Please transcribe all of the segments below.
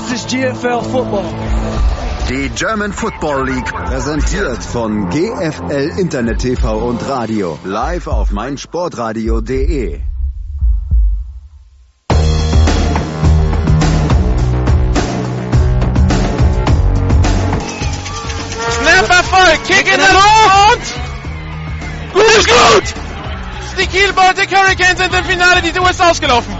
This is GFL Football. Die German Football League präsentiert von GFL Internet TV und Radio live auf meinsportradio.de. Snap Erfolg, Kick in der Luft! Gut ist gut! Die Kiel Baltic Hurricanes sind im Finale, die Tour ist ausgelaufen.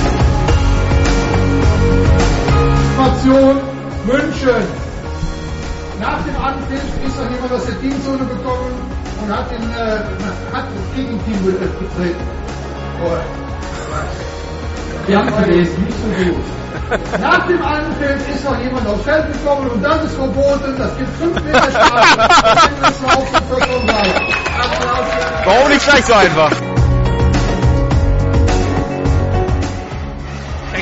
Information München. Nach dem Anpfiff ist noch jemand aus der Teamzone gekommen und hat, den, äh, hat das Gegenteam getreten. Die haben gelesen, nicht so gut. Nach dem Anpfiff ist noch jemand aufs Feld gekommen und das ist verboten. Das gibt 5 Meter Strafe. Warum nicht gleich so einfach?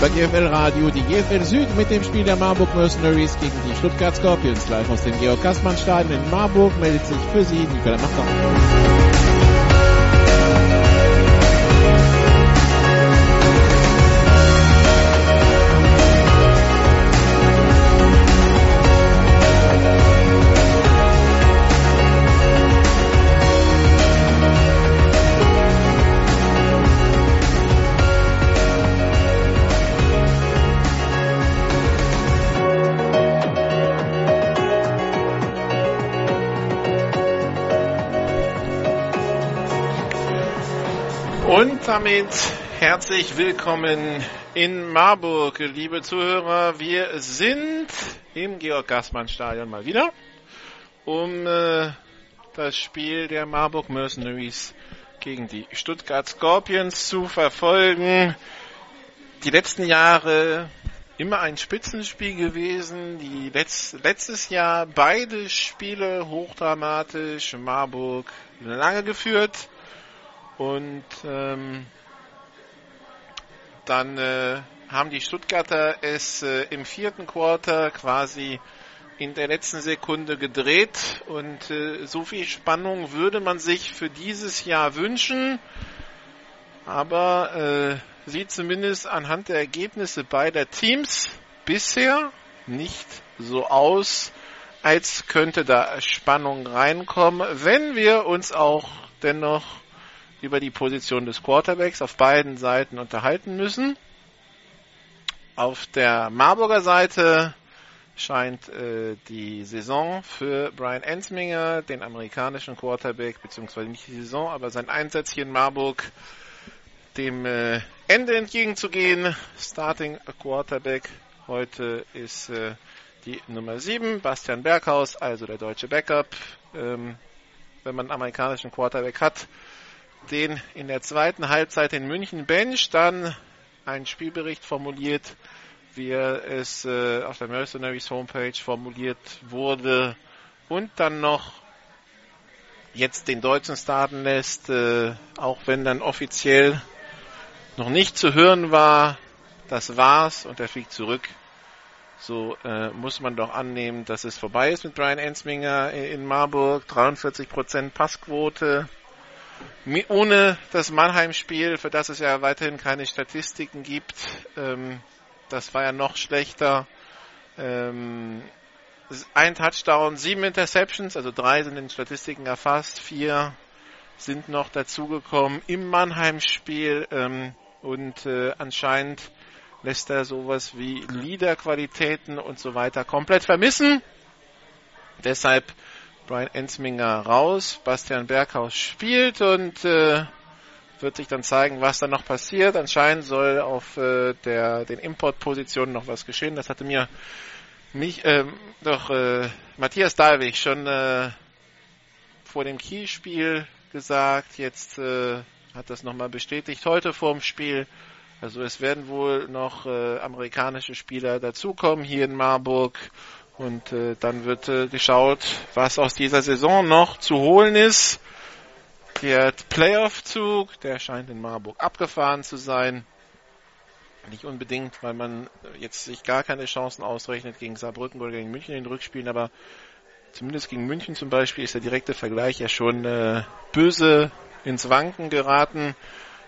bei GFL Radio die GFL Süd mit dem Spiel der Marburg Mercenaries gegen die Stuttgart Scorpions. Live aus dem Georg Kassmann Stadion in Marburg meldet sich für Sie Nicola Machter. Damit herzlich willkommen in Marburg, liebe Zuhörer. Wir sind im Georg-Gassmann-Stadion mal wieder, um äh, das Spiel der Marburg Mercenaries gegen die Stuttgart Scorpions zu verfolgen. Die letzten Jahre immer ein Spitzenspiel gewesen. Die Letz letztes Jahr beide Spiele hochdramatisch. Marburg lange geführt. Und ähm, dann äh, haben die Stuttgarter es äh, im vierten Quarter quasi in der letzten Sekunde gedreht. Und äh, so viel Spannung würde man sich für dieses Jahr wünschen. Aber äh, sieht zumindest anhand der Ergebnisse beider Teams bisher nicht so aus, als könnte da Spannung reinkommen, wenn wir uns auch dennoch über die Position des Quarterbacks auf beiden Seiten unterhalten müssen. Auf der Marburger Seite scheint äh, die Saison für Brian Ensminger, den amerikanischen Quarterback, beziehungsweise nicht die Saison, aber sein Einsatz hier in Marburg, dem äh, Ende entgegenzugehen. Starting Quarterback heute ist äh, die Nummer 7, Bastian Berghaus, also der deutsche Backup. Ähm, wenn man einen amerikanischen Quarterback hat, den in der zweiten Halbzeit in München bench, dann ein Spielbericht formuliert, wie es äh, auf der Mercenaries Homepage formuliert wurde und dann noch jetzt den Deutschen starten lässt, äh, auch wenn dann offiziell noch nicht zu hören war, das war's und er fliegt zurück. So äh, muss man doch annehmen, dass es vorbei ist mit Brian Ensminger in Marburg. 43% Passquote, ohne das Mannheim-Spiel, für das es ja weiterhin keine Statistiken gibt, ähm, das war ja noch schlechter. Ähm, ein Touchdown, sieben Interceptions, also drei sind in Statistiken erfasst, vier sind noch dazugekommen im Mannheim-Spiel ähm, und äh, anscheinend lässt er sowas wie Leader-Qualitäten und so weiter komplett vermissen. Deshalb Brian Ensminger raus, Bastian Berghaus spielt und äh, wird sich dann zeigen, was da noch passiert. Anscheinend soll auf äh, der, den Importpositionen noch was geschehen. Das hatte mir mich, ähm, doch äh, Matthias Dahlwig schon äh, vor dem Kielspiel gesagt. Jetzt äh, hat das nochmal bestätigt heute vorm Spiel. Also es werden wohl noch äh, amerikanische Spieler dazukommen hier in Marburg. Und äh, dann wird äh, geschaut, was aus dieser Saison noch zu holen ist. Der Playoff-Zug, der scheint in Marburg abgefahren zu sein. Nicht unbedingt, weil man jetzt sich gar keine Chancen ausrechnet gegen Saarbrücken oder gegen München in den Rückspielen, aber zumindest gegen München zum Beispiel ist der direkte Vergleich ja schon äh, böse ins Wanken geraten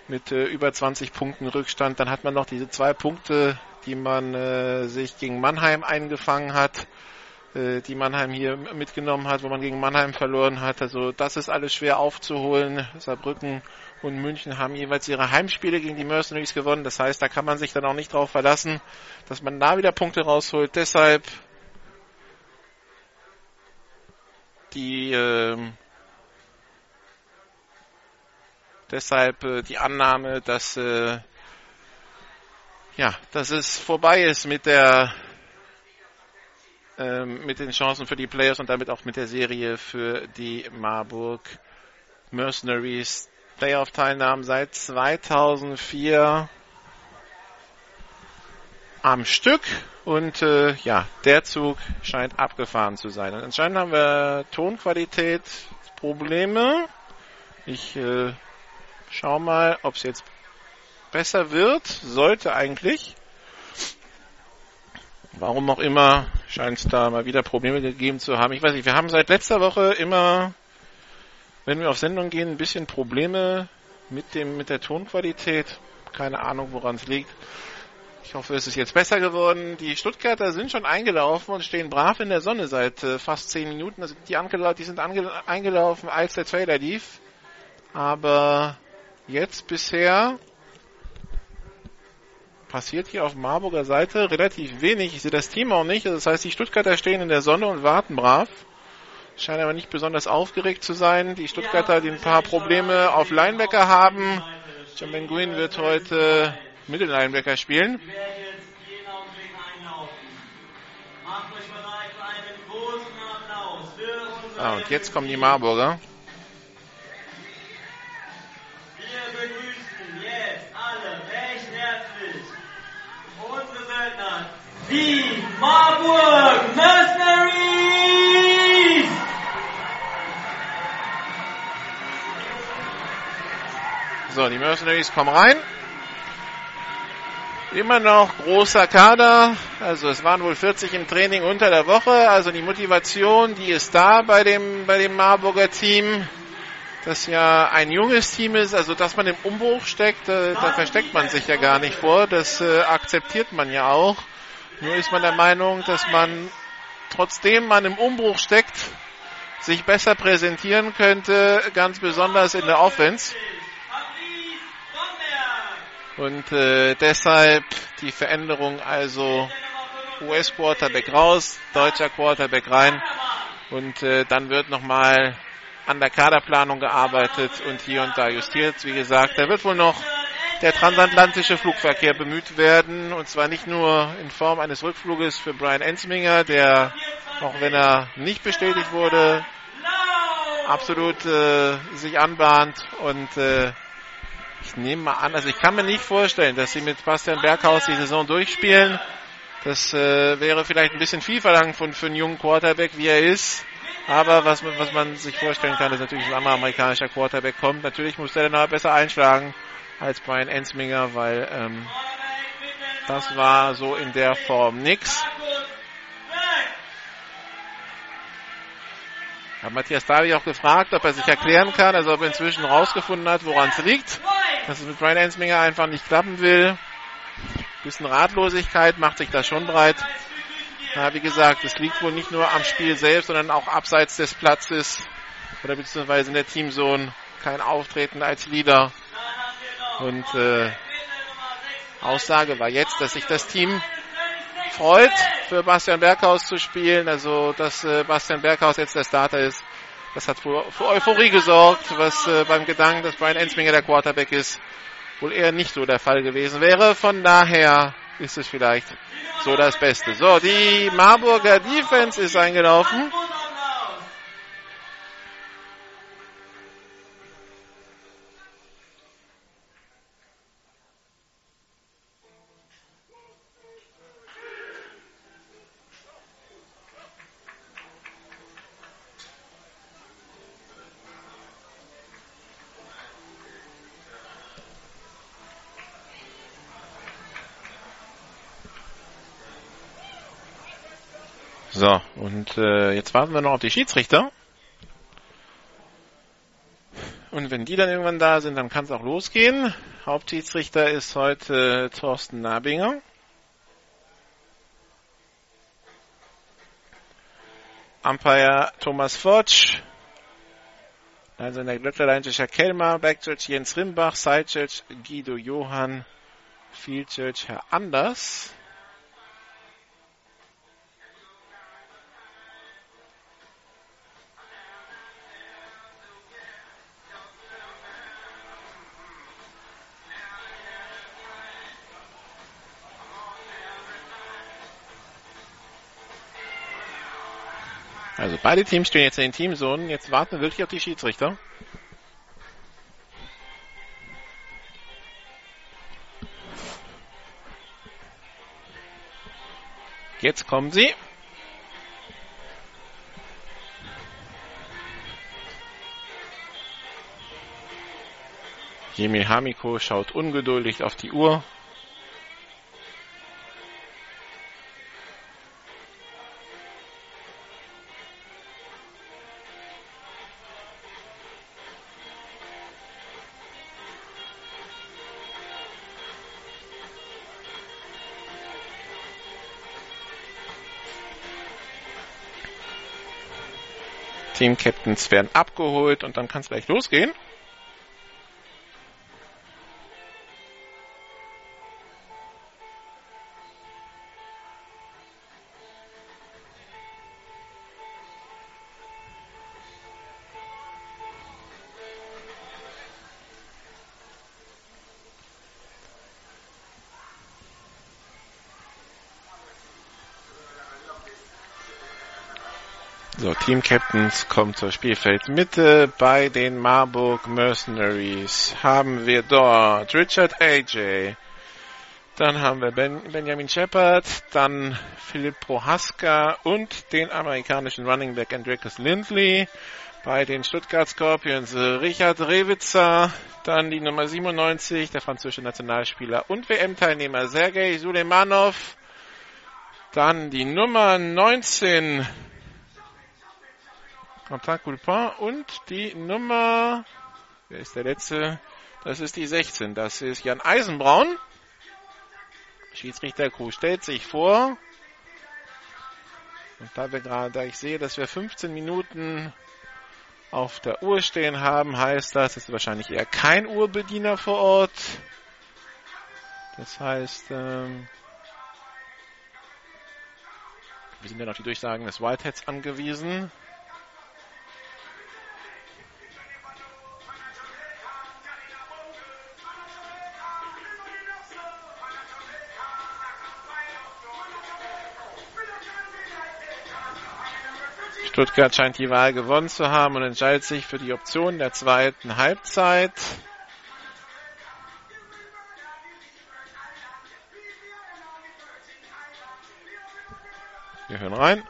mit äh, über 20 Punkten Rückstand. Dann hat man noch diese zwei Punkte, die man äh, sich gegen Mannheim eingefangen hat. Äh, die Mannheim hier mitgenommen hat, wo man gegen Mannheim verloren hat. Also das ist alles schwer aufzuholen. Saarbrücken und München haben jeweils ihre Heimspiele gegen die Mercenaries gewonnen. Das heißt, da kann man sich dann auch nicht darauf verlassen, dass man da wieder Punkte rausholt. Deshalb die äh, deshalb äh, die Annahme, dass äh, ja, dass es vorbei ist mit der ähm, mit den Chancen für die Players und damit auch mit der Serie für die Marburg Mercenaries. Playoff-Teilnahmen seit 2004 am Stück und äh, ja, der Zug scheint abgefahren zu sein. Und anscheinend haben wir Tonqualität Probleme. Ich äh, schau mal, ob es jetzt besser wird. Sollte eigentlich. Warum auch immer scheint es da mal wieder Probleme gegeben zu haben. Ich weiß nicht, wir haben seit letzter Woche immer, wenn wir auf Sendung gehen, ein bisschen Probleme mit dem, mit der Tonqualität. Keine Ahnung, woran es liegt. Ich hoffe, es ist jetzt besser geworden. Die Stuttgarter sind schon eingelaufen und stehen brav in der Sonne seit äh, fast zehn Minuten. Also die, die sind eingelaufen, als der Trailer lief. Aber jetzt bisher passiert hier auf Marburger Seite relativ wenig. Ich sehe das Team auch nicht. Das heißt, die Stuttgarter stehen in der Sonne und warten brav. Scheinen aber nicht besonders aufgeregt zu sein. Die Stuttgarter, die ein paar Probleme auf Linebacker haben. John Ben Green wird heute Mittellinebacker spielen. Ah, und jetzt kommen die Marburger. Die Marburg Mercenaries! So, die Mercenaries kommen rein. Immer noch großer Kader, also es waren wohl 40 im Training unter der Woche, also die Motivation, die ist da bei dem, bei dem Marburger Team, das ja ein junges Team ist, also dass man im Umbruch steckt, äh, da versteckt man sich ja gar nicht vor, das äh, akzeptiert man ja auch. Nur ist man der Meinung, dass man, trotzdem man im Umbruch steckt, sich besser präsentieren könnte, ganz besonders in der Offense. Und äh, deshalb die Veränderung also US-Quarterback raus, deutscher Quarterback rein und äh, dann wird nochmal an der Kaderplanung gearbeitet und hier und da justiert. Wie gesagt, da wird wohl noch der transatlantische Flugverkehr bemüht werden. Und zwar nicht nur in Form eines Rückfluges für Brian Ensminger, der, auch wenn er nicht bestätigt wurde, absolut äh, sich anbahnt. Und äh, ich nehme mal an, also ich kann mir nicht vorstellen, dass sie mit Bastian Berghaus die Saison durchspielen. Das äh, wäre vielleicht ein bisschen viel verlangt von für einen jungen Quarterback, wie er ist. Aber was, was man sich vorstellen kann, ist natürlich ein anderer amerikanischer Quarterback kommt. Natürlich muss der dann besser einschlagen als Brian Ensminger, weil ähm, das war so in der Form nix. Hat Matthias Davi auch gefragt, ob er sich erklären kann, also ob er inzwischen rausgefunden hat, woran es liegt, dass es mit Brian Ensminger einfach nicht klappen will. Bisschen Ratlosigkeit macht sich da schon breit. Ja, wie gesagt, es liegt wohl nicht nur am Spiel selbst, sondern auch abseits des Platzes oder beziehungsweise in der Teamzone. Kein Auftreten als Leader. Und äh, Aussage war jetzt, dass sich das Team freut, für Bastian Berghaus zu spielen. Also, dass äh, Bastian Berghaus jetzt der Starter ist, das hat für, für Euphorie gesorgt, was äh, beim Gedanken, dass Brian Ensminger der Quarterback ist, wohl eher nicht so der Fall gewesen wäre. Von daher ist es vielleicht so das Beste. So, die Marburger Defense ist eingelaufen. So, und äh, jetzt warten wir noch auf die Schiedsrichter. Und wenn die dann irgendwann da sind, dann kann es auch losgehen. Hauptschiedsrichter ist heute Thorsten Nabinger. Umpire Thomas Fortsch. Also in der Glöcklerleinischer Kelmer, Backjudge Jens Rimbach, Sidejudge Guido Johann, Fieldjudge Herr Anders. Beide Teams stehen jetzt in den Teamzonen. Jetzt warten wir wirklich auf die Schiedsrichter. Jetzt kommen sie. Jemil Hamiko schaut ungeduldig auf die Uhr. Team-Captains werden abgeholt und dann kann es gleich losgehen. Team Captains kommt zur Spielfeldmitte. Bei den Marburg Mercenaries haben wir dort Richard AJ. Dann haben wir ben Benjamin Shepard, dann Philipp Prohaska und den amerikanischen Running Back Andreas Lindley. Bei den Stuttgart Scorpions Richard Rewitzer, dann die Nummer 97, der französische Nationalspieler und WM-Teilnehmer Sergei Suleimanov. Dann die Nummer 19, Quentin Coulpin und die Nummer, wer ist der letzte? Das ist die 16, das ist Jan Eisenbraun. Schiedsrichter Crew stellt sich vor. Und da wir gerade, da ich sehe, dass wir 15 Minuten auf der Uhr stehen haben, heißt das, es ist wahrscheinlich eher kein Urbediener vor Ort. Das heißt, ähm, wir sind dann auf die Durchsagen des Whiteheads angewiesen. Stuttgart scheint die Wahl gewonnen zu haben und entscheidet sich für die Option der zweiten Halbzeit. Wir hören rein.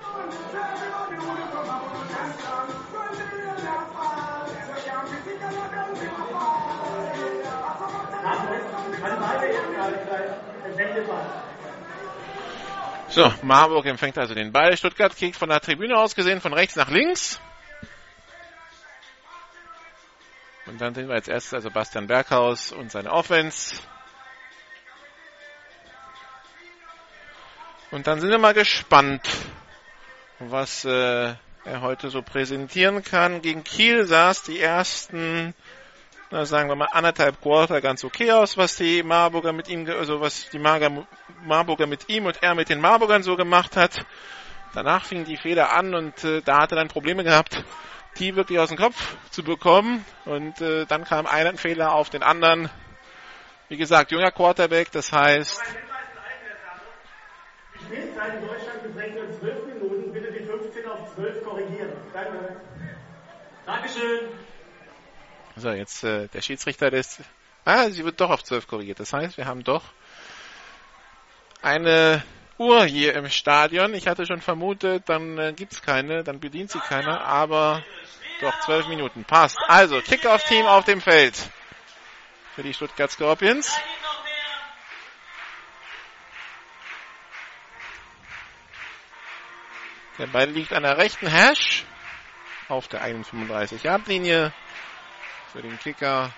So, Marburg empfängt also den Ball. Stuttgart kriegt von der Tribüne aus gesehen von rechts nach links. Und dann sehen wir als erstes also Bastian Berghaus und seine Offense. Und dann sind wir mal gespannt, was äh, er heute so präsentieren kann. Gegen Kiel es die ersten, sagen wir mal, anderthalb Quarter ganz okay aus, was die Marburger mit ihm, also was die Marger, Marburger mit ihm und er mit den Marburgern so gemacht hat. Danach fingen die Fehler an und äh, da hat er dann Probleme gehabt, die wirklich aus dem Kopf zu bekommen. Und äh, dann kam ein Fehler auf den anderen. Wie gesagt, junger Quarterback, das heißt. Spielzeit in Deutschland beträgt nur 12 Minuten. Bitte die 15 auf 12 korrigieren. Danke. Dankeschön. So, jetzt äh, der Schiedsrichter lässt. Ah, sie wird doch auf 12 korrigiert. Das heißt, wir haben doch eine Uhr hier im Stadion. Ich hatte schon vermutet, dann äh, gibt's keine, dann bedient sie keiner, aber doch 12 Minuten. Passt. Also, Kickoff-Team auf dem Feld für die Stuttgart Scorpions. Der Ball liegt an der rechten Hash auf der 31 Yard Linie für den Kicker.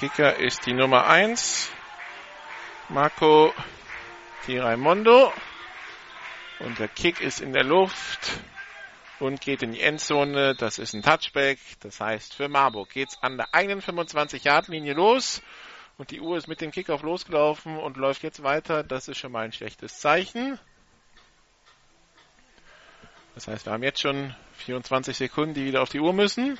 Kicker ist die Nummer 1. Marco Di Raimondo. Und der Kick ist in der Luft und geht in die Endzone. Das ist ein Touchback. Das heißt, für Marburg geht's an der 25-Yard-Linie los. Und die Uhr ist mit dem Kickoff losgelaufen und läuft jetzt weiter. Das ist schon mal ein schlechtes Zeichen. Das heißt, wir haben jetzt schon 24 Sekunden, die wieder auf die Uhr müssen.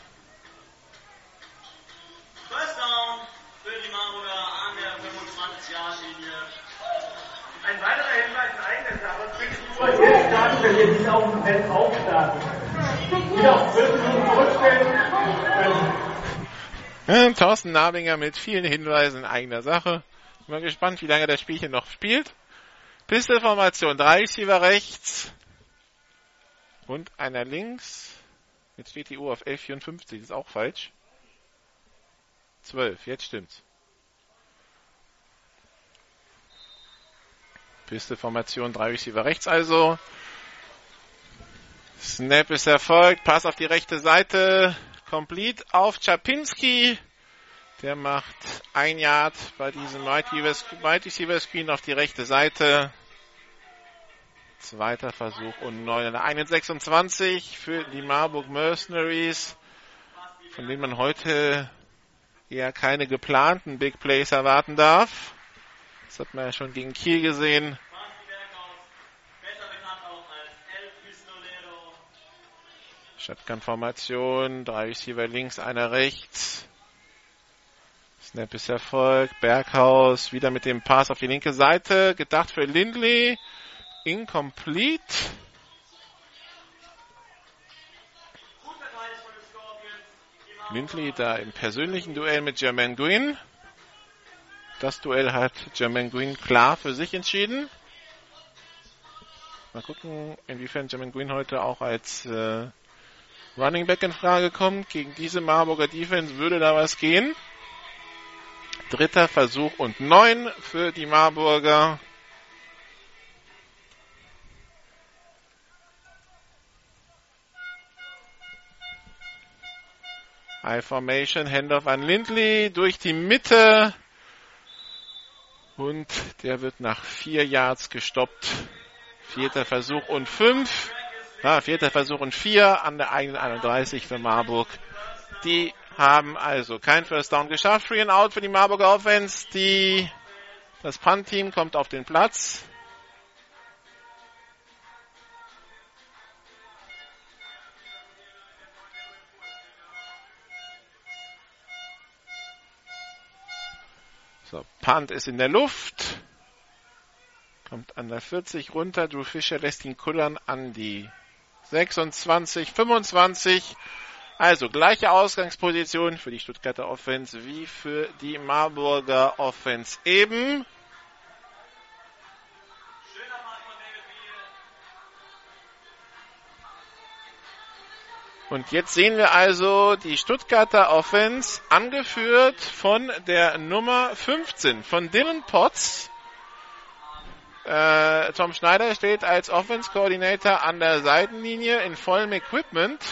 First down für die Marburger an der 25-Jahr-Linie. Ein weiterer Hinweis in eigener Sache. Du Uhr jetzt starten, wenn wir nicht auf dem Feld aufstarten. Wieder auf 12 Minuten zurückstellen. Ja, Thorsten Nabinger mit vielen Hinweisen in eigener Sache. Bin mal gespannt, wie lange das Spielchen noch spielt. Pistolformation, drei Receiver rechts und einer links. Jetzt steht die Uhr auf 11.54, das ist auch falsch. 12, jetzt stimmt's. Pisteformation, drei Receiver rechts also. Snap ist erfolgt, Pass auf die rechte Seite, complete auf Czapinski. Der macht ein Yard bei diesem Mighty Receiver Screen auf die rechte Seite. Zweiter Versuch und 9 an der 1,26 für die Marburg Mercenaries, von denen man heute eher keine geplanten Big Plays erwarten darf. Das hat man ja schon gegen Kiel gesehen. Basti Berghaus, besser bekannt auch als El Pistolero. Shotgun-Formation, drei Receiver links, einer rechts. Snap ist erfolgt. Berghaus wieder mit dem Pass auf die linke Seite. Gedacht für Lindley. Incomplete. Lindley da im persönlichen Duell mit Jermaine Green. Das Duell hat Jermaine Green klar für sich entschieden. Mal gucken, inwiefern Jermaine Green heute auch als äh, Running Back in Frage kommt. Gegen diese Marburger Defense würde da was gehen. Dritter Versuch und neun für die Marburger. High Formation, Handoff an Lindley durch die Mitte. Und der wird nach vier Yards gestoppt. Vierter Versuch und fünf. Ja, vierter Versuch und vier an der eigenen 31 für Marburg. Die haben also kein First Down geschafft. Free and Out für die Marburger Offense. Die, das Punt-Team kommt auf den Platz. So, Punt ist in der Luft. Kommt an der 40 runter. Drew Fischer lässt ihn kullern an die 26, 25. Also gleiche Ausgangsposition für die Stuttgarter Offense wie für die Marburger Offense eben. Und jetzt sehen wir also die Stuttgarter Offense angeführt von der Nummer 15, von Dylan Potts. Äh, Tom Schneider steht als Offense Coordinator an der Seitenlinie in vollem Equipment.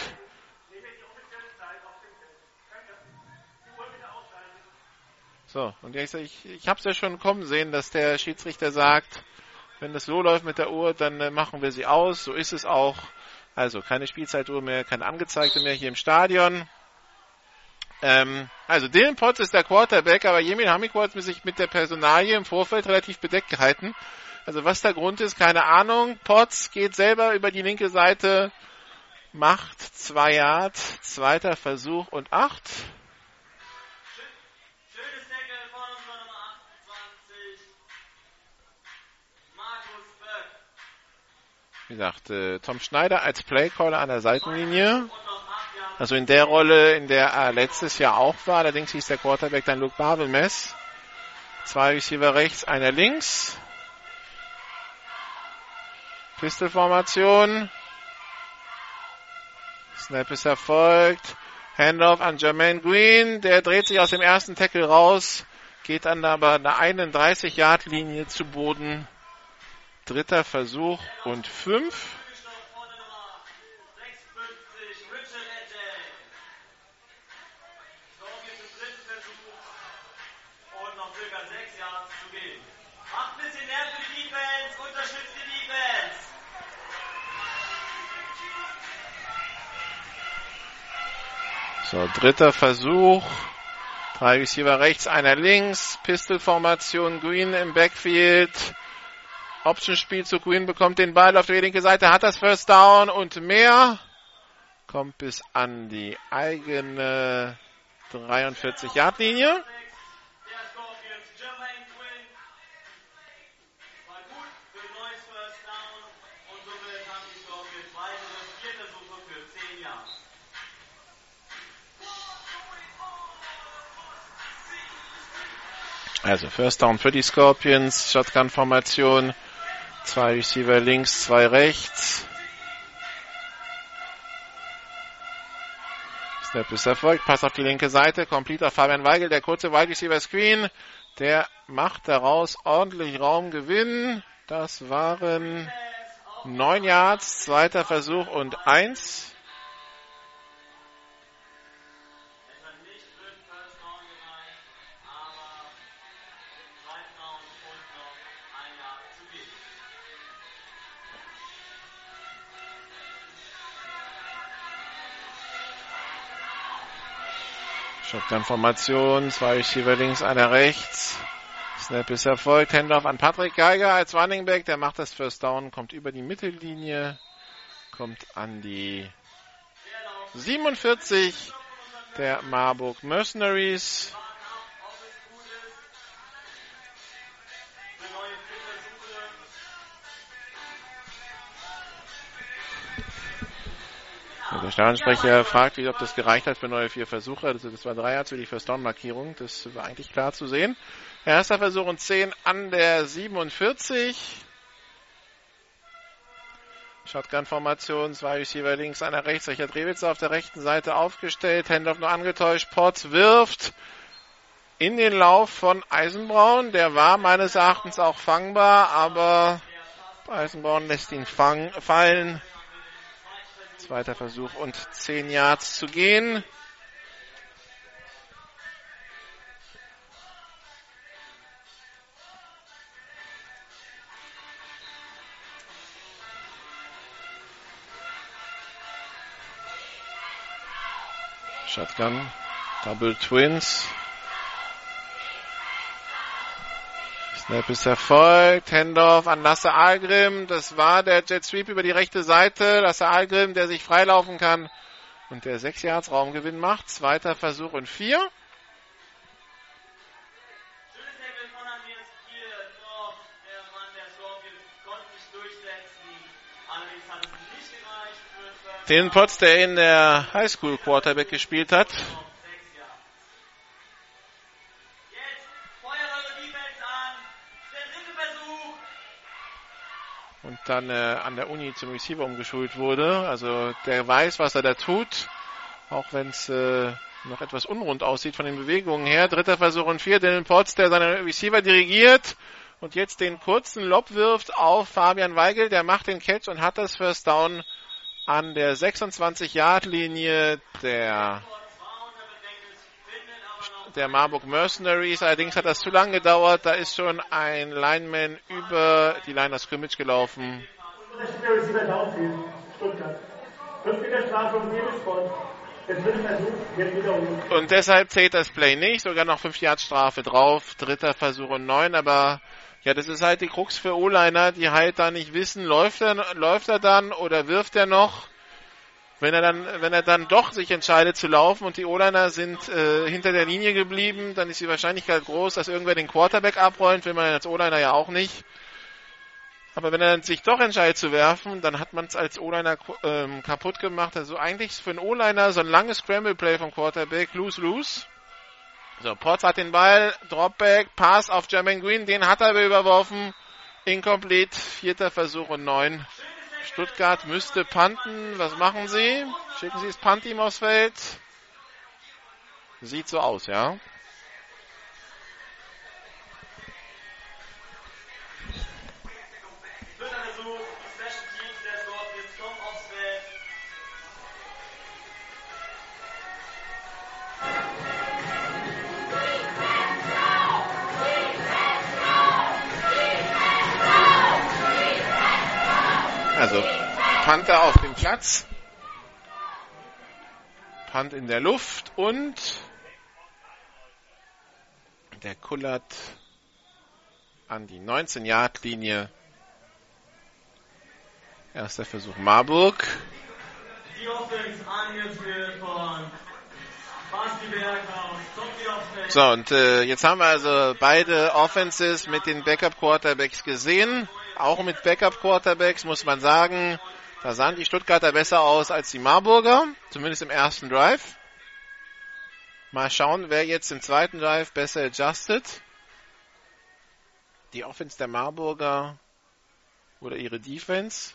So, und ich, ich, ich habe es ja schon kommen sehen, dass der Schiedsrichter sagt, wenn das so läuft mit der Uhr, dann äh, machen wir sie aus. So ist es auch. Also keine Spielzeituhr mehr, keine angezeigte mehr hier im Stadion. Ähm, also Dylan Potts ist der Quarterback, aber Jemin Hamikwa hat sich mit der Personalie im Vorfeld relativ bedeckt gehalten. Also was der Grund ist, keine Ahnung. Potts geht selber über die linke Seite, macht zwei Yard, zweiter Versuch und acht. Schönes Deckel von unserer Nummer 28. Markus Böck. Wie gesagt, äh, Tom Schneider als Playcaller an der Seitenlinie. Also in der Rolle, in der er letztes Jahr auch war. Allerdings hieß der Quarterback dann Luke Babelmess. Zwei Receiver rechts, einer links. Pistolformation. Snap ist erfolgt. Handoff an Jermaine Green. Der dreht sich aus dem ersten Tackle raus. Geht dann aber eine 31-Yard-Linie zu Boden. Dritter Versuch und fünf. Zugestochen von der Nummer 56. Richard Edge. Scorpions im dritten Versuch. Und noch circa sechs Yards zu gehen. Macht ein bisschen mehr für die Defense. Unterstützt die Defense. So, dritter Versuch. Drei Receiver rechts, einer links. Pistol-Formation Green im Backfield. Option-Spiel zu Green bekommt den Ball auf die linke Seite, hat das First Down und mehr. Kommt bis an die eigene 43-Yard-Linie. Der Scorpions, Jermaine Quinn. War gut für ein neues First Down. Und somit haben die Scorpions weitere vier Versuche für 10 Yards. Also First Down für die Scorpions. Shotgun-Formation. Zwei Receiver links, zwei rechts. Snap ist erfolgt. Pass auf die linke Seite. Complete auf Fabian Weigel. Der kurze Wide Receiver Screen. Der macht daraus ordentlich Raumgewinn. Das waren neun Yards. Zweiter Versuch und eins. Shotgun-Formation, zwei Receiver links, einer rechts. Snap ist erfolgt. Handoff an Patrick Geiger als Running Back. Der macht das First Down, kommt über die Mittellinie, kommt an die 47 der Marburg Mercenaries. Der Stadionsprecher fragt, wie, ob das gereicht hat für neue vier Versuche. Also das war drei Yards für die First Down Markierung. Das war eigentlich klar zu sehen. Erster Versuch und 10 an der 47. Shotgun-Formation, zwei Receiver links, einer rechts. Richard Rewitzer auf der rechten Seite aufgestellt. Handoff nur angetäuscht. Potts wirft in den Lauf von Eisenbraun. Der war meines Erachtens auch fangbar, aber Eisenbraun lässt ihn fang, fallen. Zweiter Versuch und 10 Yards zu gehen. Shotgun, Double Twins. Snap ist erfolgt. Handoff an Lasse Algrim. Das war der Jet Sweep über die rechte Seite. Lasse Algrim, der sich freilaufen kann und der 6 Yards Raumgewinn macht. Zweiter Versuch und 4. Schönes Tackle von Andreas Kiel. Doch, der Mann der Scorpions konnte sich durchsetzen. Allerdings hat es nicht gereicht für den Potts, der in der Highschool Quarterback gespielt hat. Dann äh, an der Uni zum Receiver umgeschult wurde. Also der weiß, was er da tut, auch wenn es äh, noch etwas unrund aussieht von den Bewegungen her. Dritter Versuch und vier, Dylan Potts, der seine Receiver dirigiert und jetzt den kurzen Lob wirft auf Fabian Weigel. Der macht den Catch und hat das First Down an der 26-Yard-Linie der der Marburg Mercenaries. Allerdings hat das zu lange gedauert. Da ist schon ein Lineman über die Line of Scrimmage gelaufen. Und deshalb zählt das Play nicht. Sogar noch 5 Yard Strafe drauf. Dritter Versuch und 9. Aber ja, das ist halt die Krux für O-Liner, die halt da nicht wissen, läuft er, läuft er dann oder wirft er noch. Wenn er dann, wenn er dann doch sich entscheidet zu laufen und die O-Liner sind äh, hinter der Linie geblieben, dann ist die Wahrscheinlichkeit groß, dass irgendwer den Quarterback abrollt, will man als O-Liner ja auch nicht. Aber wenn er dann sich doch entscheidet zu werfen, dann hat man es als O-Liner ähm, kaputt gemacht. Also eigentlich für einen O-Liner so ein langes Scramble-Play vom Quarterback, lose-lose. So, Potts hat den Ball, Dropback, Pass auf Jermaine Green, den hat er überworfen. Incomplete, vierter Versuch und neun. Stuttgart müsste panten. Was machen sie? Schicken sie das Punt-Team aufs Feld? Sieht so aus, ja. Panther auf dem Platz. Punt in der Luft und der kullert an die 19-Yard-Linie. Erster Versuch Marburg. Die Offense angeführt von Basti Berghaus. So, und äh, jetzt haben wir also beide Offenses mit den Backup-Quarterbacks gesehen. Auch mit Backup-Quarterbacks muss man sagen, da sahen die Stuttgarter besser aus als die Marburger, zumindest im ersten Drive. Mal schauen, wer jetzt im zweiten Drive besser adjusted. Die Offense der Marburger oder ihre Defense.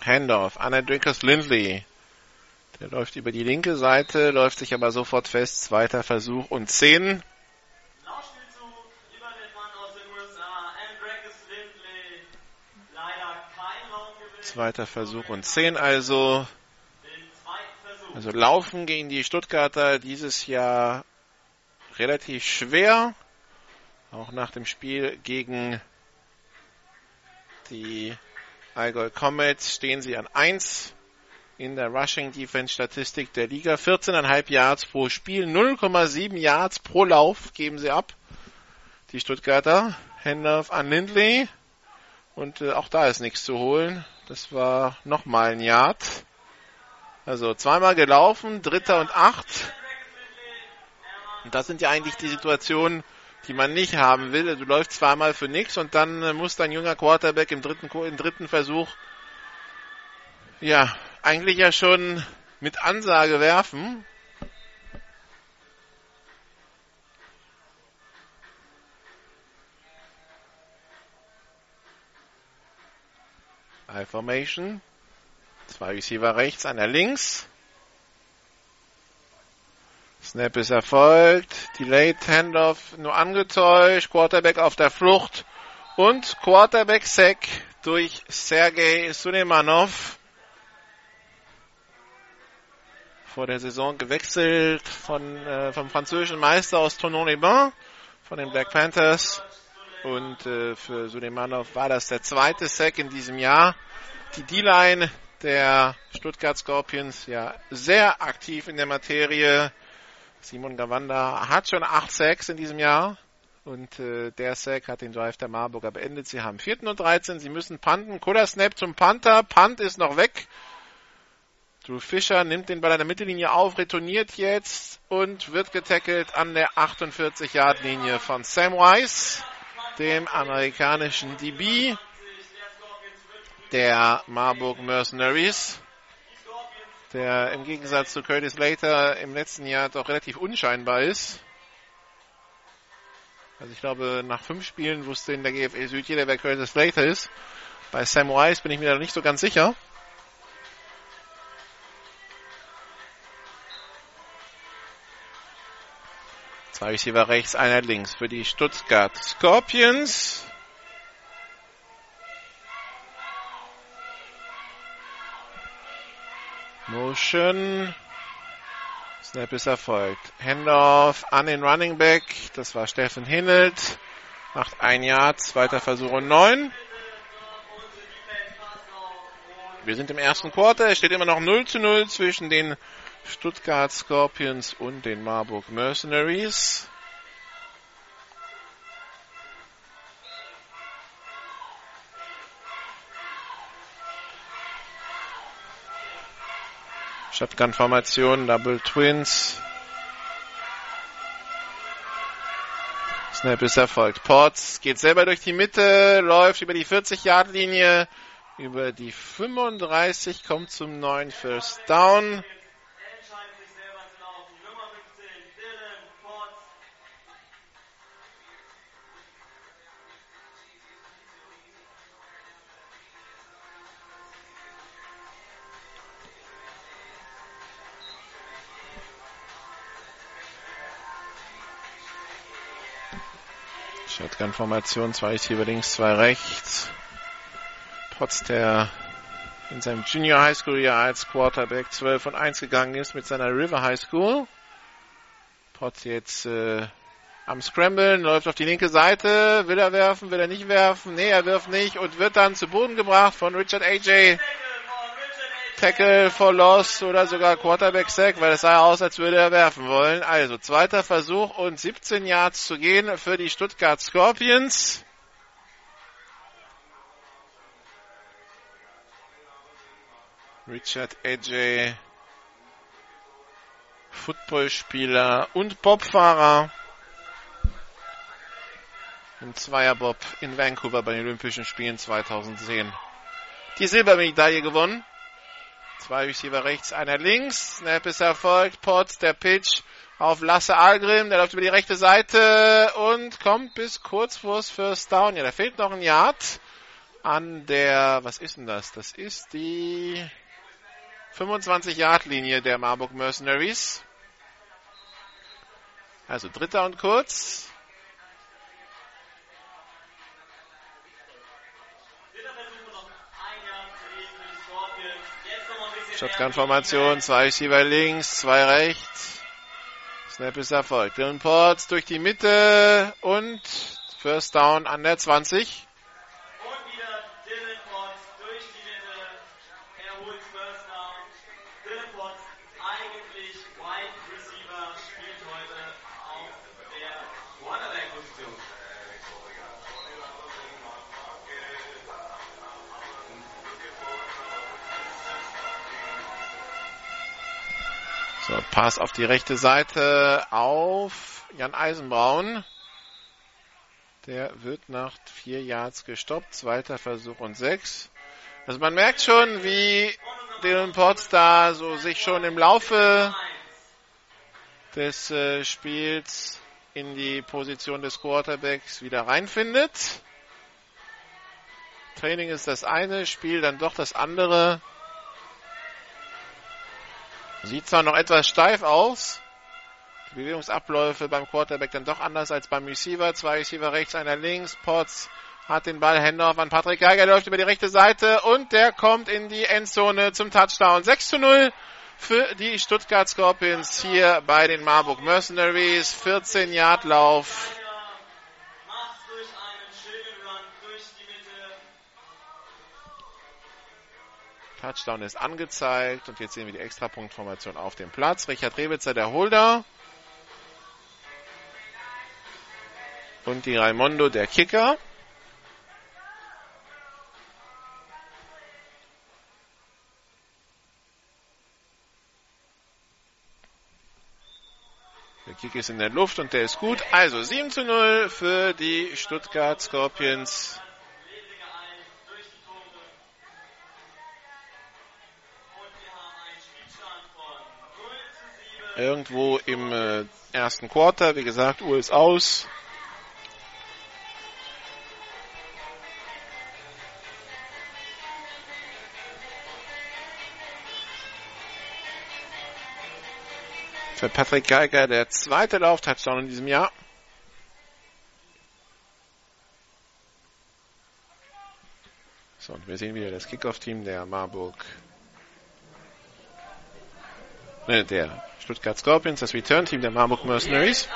Handoff, Anna Drinkers Lindley. Der läuft über die linke Seite, läuft sich aber sofort fest. Zweiter Versuch und 10. Zweiter Versuch und 10 also. Also laufen gegen die Stuttgarter dieses Jahr relativ schwer. Auch nach dem Spiel gegen die Allgäu Comets stehen sie an 1 in der Rushing Defense Statistik der Liga. 14,5 Yards pro Spiel, 0,7 Yards pro Lauf geben sie ab. Die Stuttgarter. Handoff an Lindley. Und äh, auch da ist nichts zu holen. Das war nochmal ein Yard. Also zweimal gelaufen, dritter und acht. Und das sind ja eigentlich die Situationen, die man nicht haben will. Du läufst zweimal für nichts und dann äh, muss dein junger Quarterback im dritten, im dritten Versuch ja eigentlich ja schon mit Ansage werfen. I Formation. Zwei Receiver rechts, einer links. Snap ist erfolgt. Delayed Handoff nur angetäuscht. Quarterback auf der Flucht. Und Quarterback Sack durch Sergei Suleimanov. Vor der Saison gewechselt von, äh, vom französischen Meister aus Tonon-les-Bains, von den Black Panthers. Und äh, für Suleimanov war das der zweite Sack in diesem Jahr. Die D-Line der Stuttgart Scorpions ja sehr aktiv in der Materie. Simon Gawanda hat schon acht Sacks in diesem Jahr. Und äh, der Sack hat den Drive der Marburger beendet. Sie haben 4. und 13. Sie müssen punten. Kuller Snap zum Panther. Punt ist noch weg. Drew Fischer nimmt den Ball an der Mittellinie auf, retourniert jetzt und wird getackelt an der 48-Yard-Linie von Sam Weiss, dem amerikanischen DB der Marburg Mercenaries, der im Gegensatz zu Curtis Later im letzten Jahr doch relativ unscheinbar ist. Also ich glaube, nach fünf Spielen wusste in der GFL Süd jeder, wer Curtis Later ist. Bei Sam Weiss bin ich mir da nicht so ganz sicher. Zwei Receiver rechts, einer links für die Stuttgart Scorpions. Motion. Snap ist erfolgt. Handoff an den Running Back. Das war Steffen Hinnelt. Macht ein Jahr, zweiter Versuch und neun. Wir sind im ersten Quarter. Es steht immer noch 0 zu 0 zwischen den Stuttgart Scorpions und den Marburg Mercenaries. Shotgun-Formation, Double Twins. Snap ist erfolgt. Potts geht selber durch die Mitte, läuft über die 40-Yard-Linie, über die 35, kommt zum neuen First Down. Shotgun-Formation, zwei Receiver links, zwei rechts. Trotz der in seinem Junior High School Jahr als Quarterback 12 und 1 gegangen ist mit seiner River High School. Potts jetzt äh, am Scramblen, läuft auf die linke Seite, will er werfen, will er nicht werfen, nee, er wirft nicht und wird dann zu Boden gebracht von Richard A.J. Tackle for Loss oder sogar Quarterback Sack, weil es sah aus, als würde er werfen wollen. Also zweiter Versuch und 17 Yards zu gehen für die Stuttgart Scorpions. Richard AJ, Footballspieler und Bobfahrer im Zweierbob in Vancouver bei den Olympischen Spielen 2010. Die Silbermedaille gewonnen. Zwei Receiver rechts, einer links. Snap ist erfolgt. Potts, der Pitch auf Lasse Algrim. Der läuft über die rechte Seite und kommt bis kurz vors First Down. Ja, da fehlt noch ein Yard an der, was ist denn das? Das ist die 25 Yard Linie der Marburg Mercenaries. Also dritter und kurz. Shotgun-Formation, zwei Receiver links, zwei rechts. Snap ist erfolgt. Dylan Ports durch die Mitte und First Down an der 20. So, Pass auf die rechte Seite auf Jan Eisenbraun. Der wird nach vier Yards gestoppt. Zweiter Versuch und sechs. Also man merkt schon, wie Dylan Potts da so sich schon im Laufe des äh, Spiels in die Position des Quarterbacks wieder reinfindet. Training ist das eine, Spiel dann doch das andere. Sieht zwar noch etwas steif aus. Die Bewegungsabläufe beim Quarterback dann doch anders als beim Receiver. Zwei Receiver rechts, einer links. Potts hat den Ball, Handoff an Patrick Geiger, läuft über die rechte Seite und der kommt in die Endzone zum Touchdown. 6 zu 0 für die Stuttgart Scorpions hier bei den Marburg Mercenaries. 14 Yard Lauf. Touchdown ist angezeigt und jetzt sehen wir die Extrapunktformation auf dem Platz. Richard Rewitzer, der Holder. Und die Raimondo, der Kicker. Der Kick ist in der Luft und der ist gut. Also 7 zu 0 für die Stuttgart Scorpions. Irgendwo im äh, ersten Quarter, wie gesagt, Uhr ist aus. Für Patrick Geiger der zweite Lauf-Touchdown in diesem Jahr. So, und wir sehen wieder das Kickoff-Team der Marburg. Ne, der Stuttgart Scorpions, das Return-Team der Marburg Mercenaries.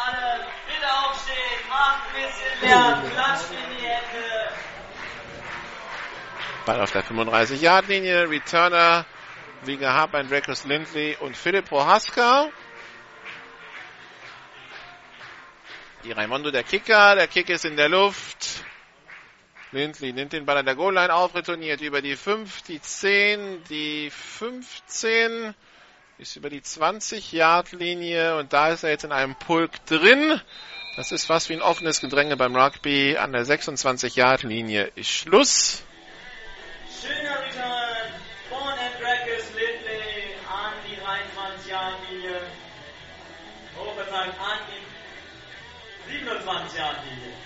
Ball auf der 35-Yard-Linie. Returner wie gehabt ein Dracus Lindley und Philipp Prohaska. Die Raimondo der Kicker. Der Kick ist in der Luft. Lindley nimmt den Ball an der Goal-Line auf, retourniert über die 5, die 10, die 15, ist über die 20-Yard-Linie und da ist er jetzt in einem Pulk drin. Das ist fast wie ein offenes Gedränge beim Rugby. An der 26-Yard-Linie ist Schluss. Schöner Return von Dracus Lindley an die 23-Yard-Linie. Oh, verzeiht, an die 27-Yard-Linie.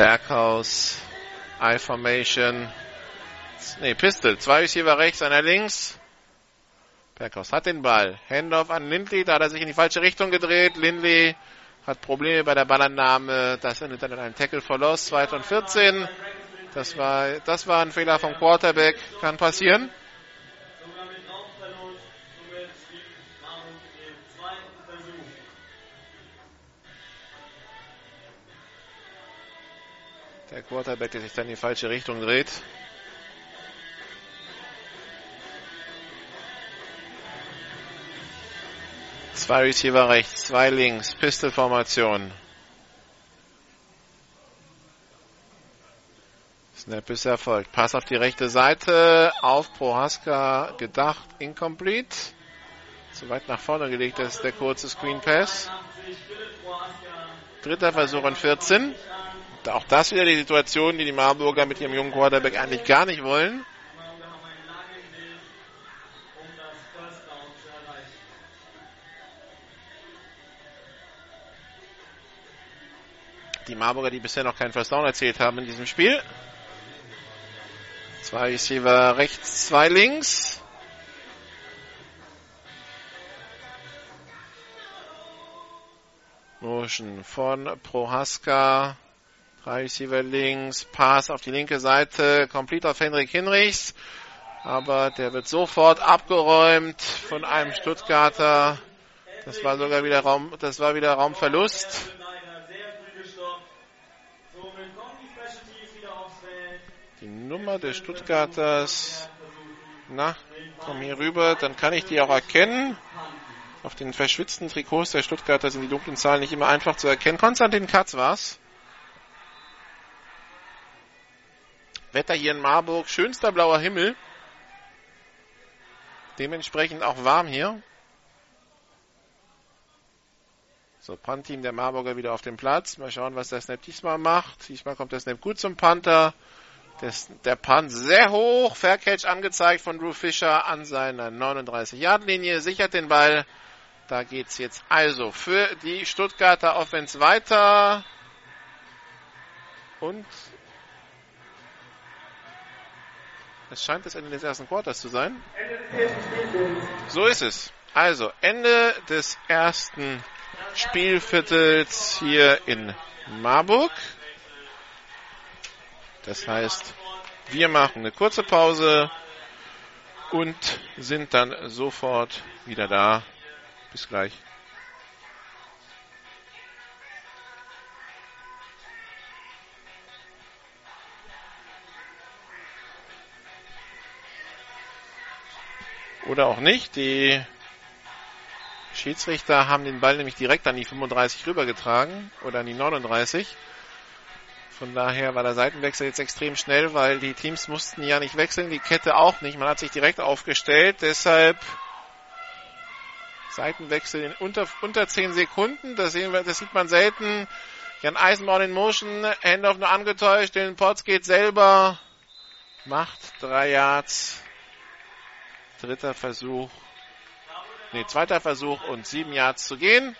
Berghaus, I-Formation. Nee, Pistol. Zwei Receiver rechts, einer links. Berghaus hat den Ball. Handoff an Lindley. Da hat er sich in die falsche Richtung gedreht. Lindley hat Probleme bei der Ballannahme. Das endet dann in einem Tackle for Loss. 2 und 14. Das war, das war ein Fehler vom Quarterback. Kann passieren. Der Quarterback, der sich dann in die falsche Richtung dreht. Zwei Receiver rechts, zwei links, Pistol-Formation. Snap ist erfolgt. Pass auf die rechte Seite, auf Prohaska gedacht, incomplete. Zu weit nach vorne gelegt ist der kurze Screen Pass. Dritter Versuch und 14. Auch das wieder die Situation, die die Marburger mit ihrem jungen Quarterback eigentlich gar nicht wollen. Die Marburger, die bisher noch keinen First Down erzählt haben in diesem Spiel. Zwei Receiver rechts, zwei links. Motion von Prohaska. Drei Receiver links, Pass auf die linke Seite, complete auf Henrik Hinrichs. Aber der wird sofort abgeräumt von einem Stuttgarter. Das war sogar wieder Raum, das war wieder Raumverlust. Die Nummer des Stuttgarters. Na, komm hier rüber, dann kann ich die auch erkennen. Auf den verschwitzten Trikots der Stuttgarter sind die dunklen Zahlen nicht immer einfach zu erkennen. Konstantin Katz war's. Wetter hier in Marburg, schönster blauer Himmel. Dementsprechend auch warm hier. So, Punt-Team der Marburger wieder auf dem Platz. Mal schauen, was der Snap diesmal macht. Diesmal kommt der Snap gut zum Panther. Der, der Punt sehr hoch. Faircatch angezeigt von Drew Fischer an seiner 39-Yard-Linie. Sichert den Ball. Da geht's jetzt also für die Stuttgarter Offense weiter. Und es scheint das Ende des ersten Quarters zu sein. So ist es. Also, Ende des ersten Spielviertels hier in Marburg. Das heißt, wir machen eine kurze Pause und sind dann sofort wieder da. Bis gleich. Oder auch nicht. Die Schiedsrichter haben den Ball nämlich direkt an die 35 rübergetragen oder an die 39. Von daher war der Seitenwechsel jetzt extrem schnell, weil die Teams mussten ja nicht wechseln, die Kette auch nicht. Man hat sich direkt aufgestellt, deshalb Seitenwechsel in unter, unter 10 Sekunden. Das, sehen wir, das sieht man selten. Jan Eisenborn in Motion, Handoff nur angetäuscht, den Potts geht selber, macht drei Yards. Dritter Versuch Nee, zweiter Versuch und sieben Yards zu gehen.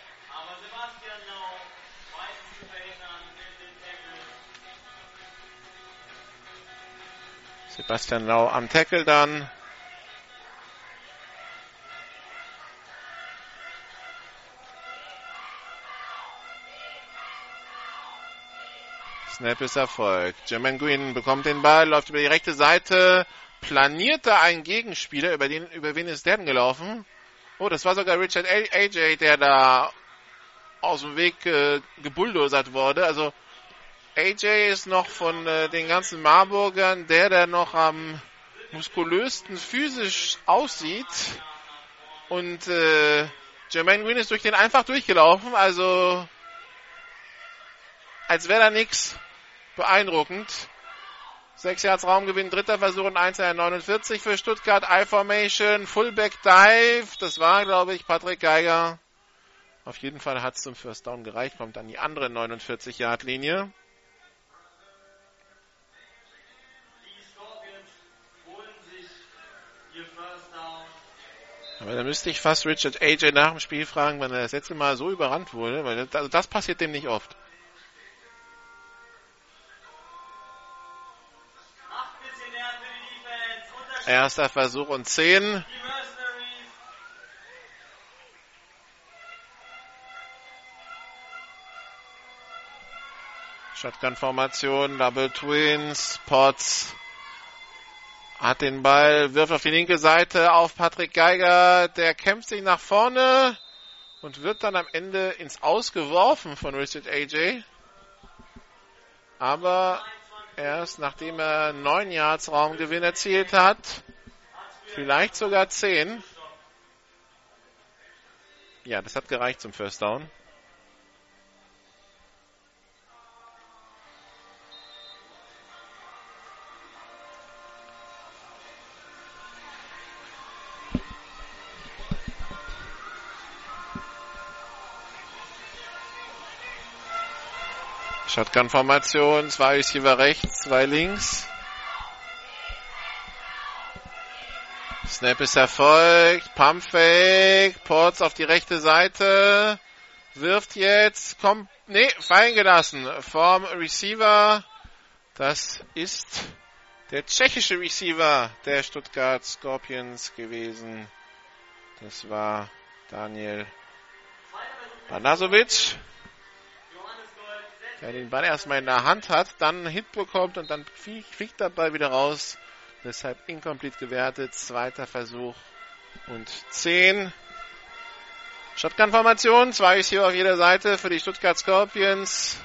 Sebastian Lau am Tackle dann. Snap ist erfolgt. Jermaine Green bekommt den Ball, läuft über die rechte Seite, planiert da einen Gegenspieler. Über, den, über wen ist der denn gelaufen? Oh, das war sogar Richard A- AJ, der da aus dem Weg äh, gebulldozert wurde. Also AJ ist noch von äh, den ganzen Marburgern der, der noch am muskulösten physisch aussieht. Und äh, Jermaine Green ist durch den einfach durchgelaufen. Also als wäre da nix. Beeindruckend. Sechs Yards Raumgewinn, dritter Versuch und 1,49 für Stuttgart. I-Formation, Fullback Dive. Das war, glaube ich, Patrick Geiger. Auf jeden Fall hat es zum First Down gereicht. Kommt an die andere 49-Yard-Linie. Die Scorpions holen sich ihr First Down. Aber da müsste ich fast Richard AJ nach dem Spiel fragen, wenn er das letzte Mal so überrannt wurde. Weil das, also das passiert dem nicht oft. Erster Versuch und 10. die Mercenaries. Shotgun-Formation, Double Twins, Potts hat den Ball, wirft auf die linke Seite auf Patrick Geiger, der kämpft sich nach vorne und wird dann am Ende ins Ausgeworfen von Richard AJ. Aber erst nachdem er 9 Yards Raumgewinn erzielt hat, vielleicht sogar 10. Ja, das hat gereicht zum First Down. Shotgun-Formation, zwei Receiver rechts, zwei links. Snap ist erfolgt, Pump Fake, Ports auf die rechte Seite, wirft jetzt, kommt, nee, fallen gelassen vom Receiver. Das ist der tschechische Receiver der Stuttgart Scorpions gewesen. Das war Daniel Banasovic der den Ball erstmal in der Hand hat, dann einen Hit bekommt und dann fliegt, der Ball wieder raus. Deshalb incomplete gewertet. Zweiter Versuch und 10. Shotgun-Formation. Zwei ist hier auf jeder Seite für die Stuttgart Scorpions.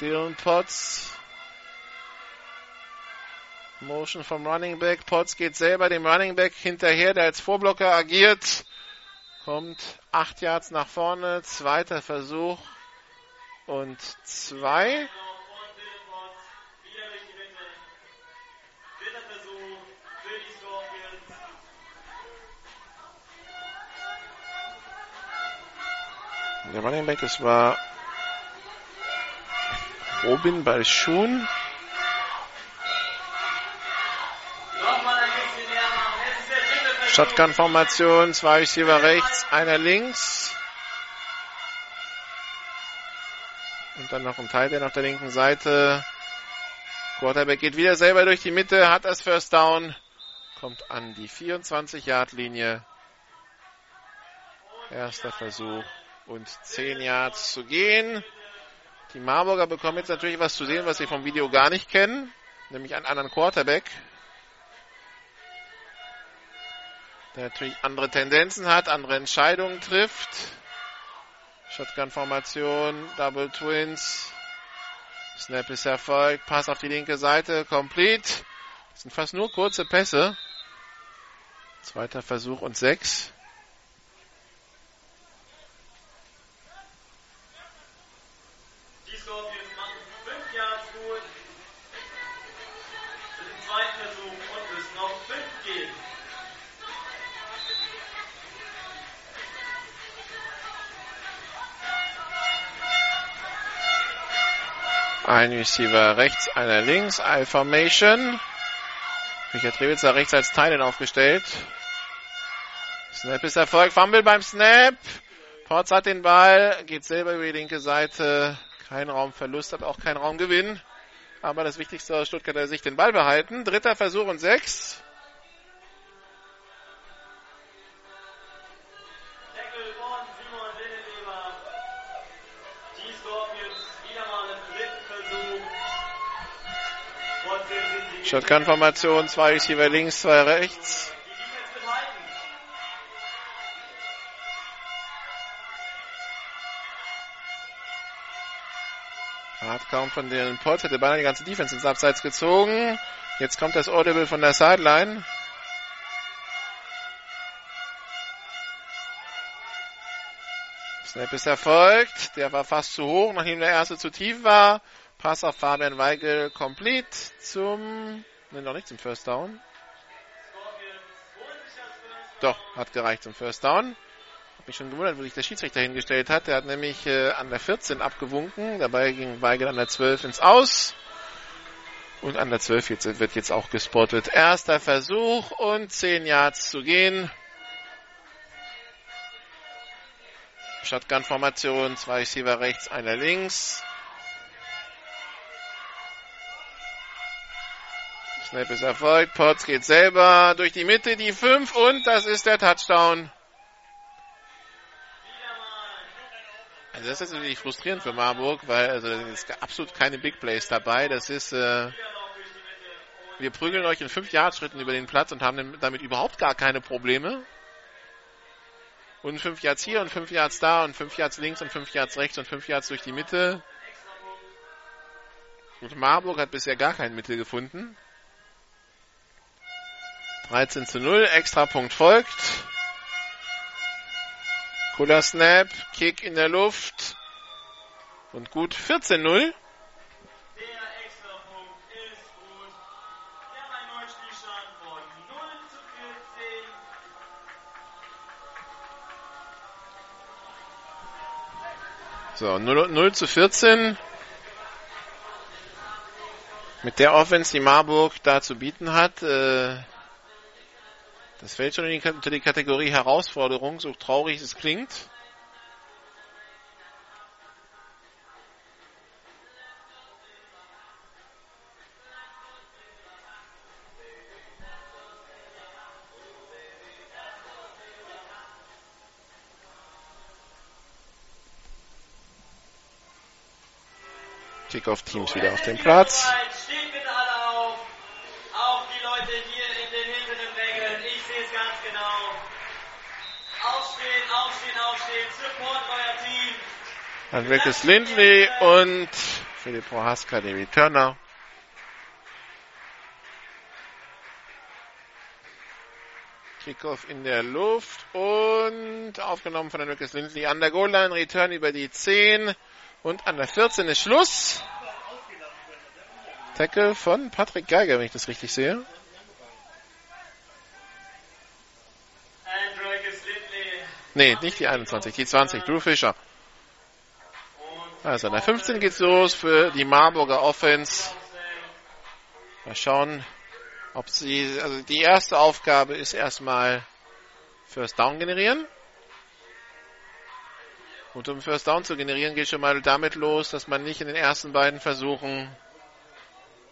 Dylan Potts. Motion vom Running Back. Potts geht selber dem Running Back hinterher, der als Vorblocker agiert. Kommt acht Yards nach vorne. Zweiter Versuch und zwei. Der Running Back, das war Robin Balschun. Shotgun-Formation, zwei Receiver rechts, einer links. Und dann noch ein Teil auf der linken Seite. Quarterback geht wieder selber durch die Mitte, hat das First Down, kommt an die 24-Yard-Linie. Erster Versuch und 10 Yards zu gehen. Die Marburger bekommen jetzt natürlich was zu sehen, was sie vom Video gar nicht kennen, nämlich einen anderen Quarterback, der natürlich andere Tendenzen hat, andere Entscheidungen trifft. Shotgun-Formation, Double Twins. Snap ist erfolgt, Pass auf die linke Seite, complete. Das sind fast nur kurze Pässe. Zweiter Versuch und sechs. Ein Receiver rechts, einer links, I-Formation. Richard Rewitzer rechts als Teilen aufgestellt. Snap ist Erfolg. Fumble beim Snap. Potts hat den Ball, geht selber über die linke Seite. Kein Raumverlust, hat auch kein Raumgewinn. Aber das Wichtigste aus Stuttgarter Sicht den Ball behalten. Dritter Versuch und sechs. Shotgun-Formation, zwei Receiver links, zwei rechts. Hart kaum von den Potts, hätte beinahe die ganze Defense ins Abseits gezogen. Jetzt kommt das Audible von der Sideline. Snap ist erfolgt. Der war fast zu hoch, nachdem der erste zu tief war. Pass auf Fabian Weigel complete zum, ne, noch nicht zum First Down. Doch, hat gereicht zum First Down. Hab mich schon gewundert, wo sich der Schiedsrichter hingestellt hat. Der hat nämlich äh, an der 14 abgewunken. Dabei ging Weigel an der 12 ins Aus. Und an der 12 jetzt, wird jetzt auch gespottet. Erster Versuch und 10 Yards zu gehen. Shotgun-Formation, zwei Receiver rechts, einer links. Snap ist erfolgt. Potts geht selber durch die Mitte, die 5 und das ist der Touchdown. Also das ist natürlich frustrierend für Marburg, weil also ist absolut keine Big Plays dabei. Das ist äh, wir prügeln euch in 5 Yard Schritten über den Platz und haben damit überhaupt gar keine Probleme. Und 5 Yards hier und 5 Yards da und 5 Yards links und 5 Yards rechts und 5 Yards durch die Mitte. Und Marburg hat bisher gar kein Mittel gefunden. 13 zu 0, Extrapunkt folgt. Cooler Snap, Kick in der Luft. Und gut 14-0. Der Extrapunkt ist gut. Wir haben einen neuen Spielstand von 0 zu 14. So, 0, 0 zu 14. Mit der Offense, die Marburg da zu bieten hat, äh, das fällt schon unter die Kategorie Herausforderung, so traurig es klingt. Kickoff-Teams wieder auf dem Platz. Steht bitte alle auf. Auch die Leute hier in den hinteren Rängen. Ich sehe es ganz genau. Aufstehen, aufstehen, aufstehen. Support euer Team. Dann weg ist Lindley und Philipp Prohaska, der Returner. Kickoff in der Luft und aufgenommen von Lucas Lindley an der Goal-Line. Return über die 10 und an der 14 ist Schluss. Tackle von Patrick Geiger, wenn ich das richtig sehe. Nee, nicht die 21, die 20, Drew Fischer. Also der 15 geht's los für die Marburger Offense. Mal schauen, ob sie, also die erste Aufgabe ist erstmal First Down generieren. Und um First Down zu generieren, geht schon mal damit los, dass man nicht in den ersten beiden Versuchen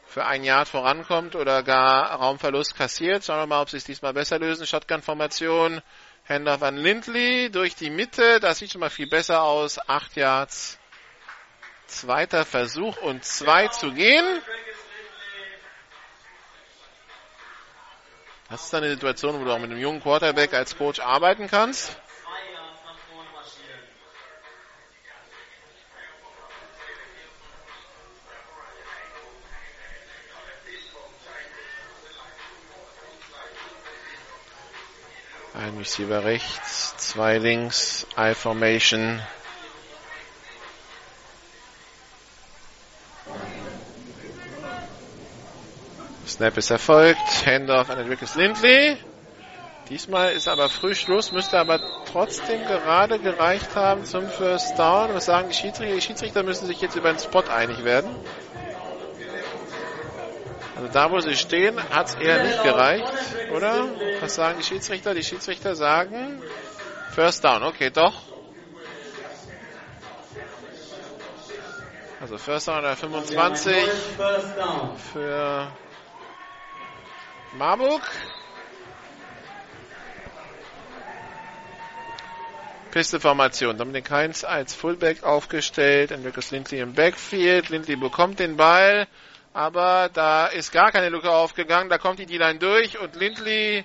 für ein Yard vorankommt oder gar Raumverlust kassiert. Schauen wir mal, ob sie es diesmal besser lösen. Shotgun-Formation, Handoff an Lindley durch die Mitte. Das sieht schon mal viel besser aus. Acht Yards. Zweiter Versuch und zwei zu gehen. Das ist dann eine Situation, wo du auch mit einem jungen Quarterback als Coach arbeiten kannst. Ein Receiver rechts, zwei links, I-Formation. Snap ist erfolgt. Handoff an Enriquez Lindley. Diesmal ist aber früh Schluss, müsste aber trotzdem gerade gereicht haben zum First Down. Was sagen die Schiedsrichter? Die Schiedsrichter müssen sich jetzt über den Spot einig werden. Also da, wo sie stehen, hat es eher nicht gereicht, oder? Was sagen die Schiedsrichter? Die Schiedsrichter sagen First Down. Okay, doch. Also First Down der 25 für Marburg. Pisteformation. Dominik Heinz als Fullback aufgestellt. Enrikus Lindley im Backfield. Lindley bekommt den Ball. Aber da ist gar keine Lücke aufgegangen. Da kommt die D-Line durch und Lindley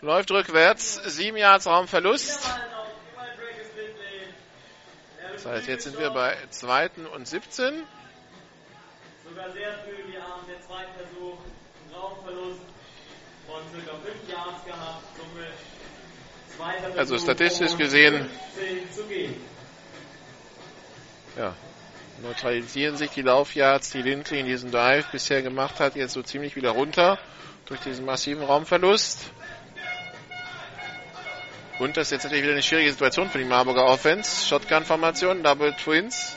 läuft rückwärts. Sieben Yards Raumverlust. Das heißt, jetzt sind wir bei zweiten und 17. Sogar sehr früh wir haben der zweite Versuch, Raumverlust von ca. 5 Yards gehabt. Versuch, Also statistisch gesehen, 15 zu gehen. ja, neutralisieren sich die Laufyards, die Lindley in diesem Dive bisher gemacht hat, jetzt so ziemlich wieder runter durch diesen massiven Raumverlust. Und das ist jetzt natürlich wieder eine schwierige Situation für die Marburger Offense. Shotgun-Formation, Double Twins.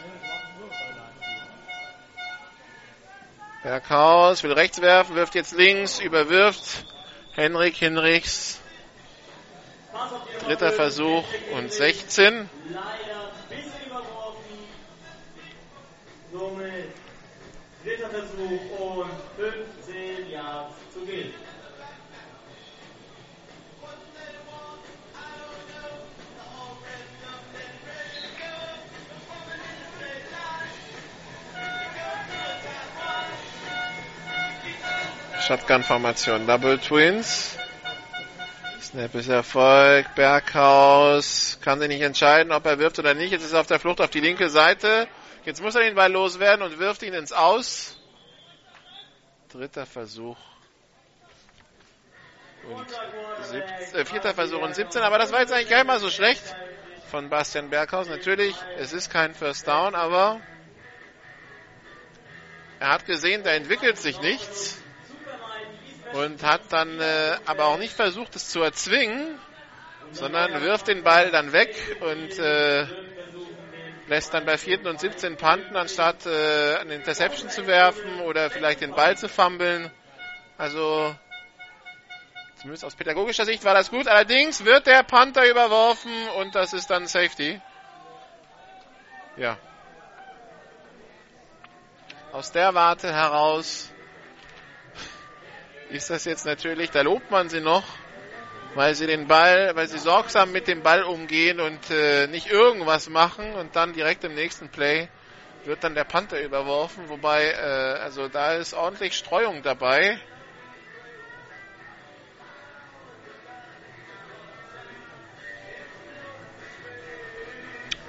Berghaus will rechts werfen, wirft jetzt links, überwirft Henrik Hinrichs. Dritter Versuch und 16. Somit dritter Versuch und 15 Yards zu gehen. Shotgun-Formation, Double Twins. Snap ist Erfolg. Berghaus kann sich nicht entscheiden, ob er wirft oder nicht. Jetzt ist er auf der Flucht auf die linke Seite. Jetzt muss er den Ball loswerden und wirft ihn ins Aus. Dritter Versuch. Und 17, äh, vierter Versuch und 17. Aber das war jetzt eigentlich gar nicht mal so schlecht von Bastian Berghaus. Natürlich, es ist kein First Down, aber er hat gesehen, da entwickelt sich nichts und hat dann äh, aber auch nicht versucht, es zu erzwingen, sondern wirft den Ball dann weg und äh, lässt dann bei 4. und 17 panten, anstatt äh, eine Interception zu werfen oder vielleicht den Ball zu fummeln. Also zumindest aus pädagogischer Sicht war das gut. Allerdings wird der Panther überworfen und das ist dann Safety. Ja. Aus der Warte heraus ist das jetzt natürlich, da lobt man sie noch, weil sie den Ball, weil sie sorgsam mit dem Ball umgehen und äh, nicht irgendwas machen und dann direkt im nächsten Play wird dann der Panther überworfen, wobei, äh, also da ist ordentlich Streuung dabei.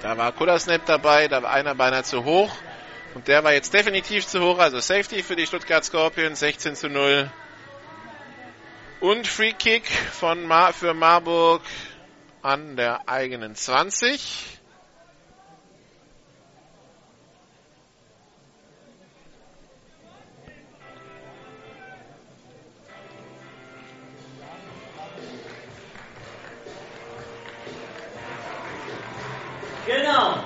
Da war Kullersnap dabei, da war einer beinahe zu hoch. Und der war jetzt definitiv zu hoch, also Safety für die Stuttgart Scorpions, 16 zu 0. Und Free Kick von Mar für Marburg an der eigenen 20. Genau.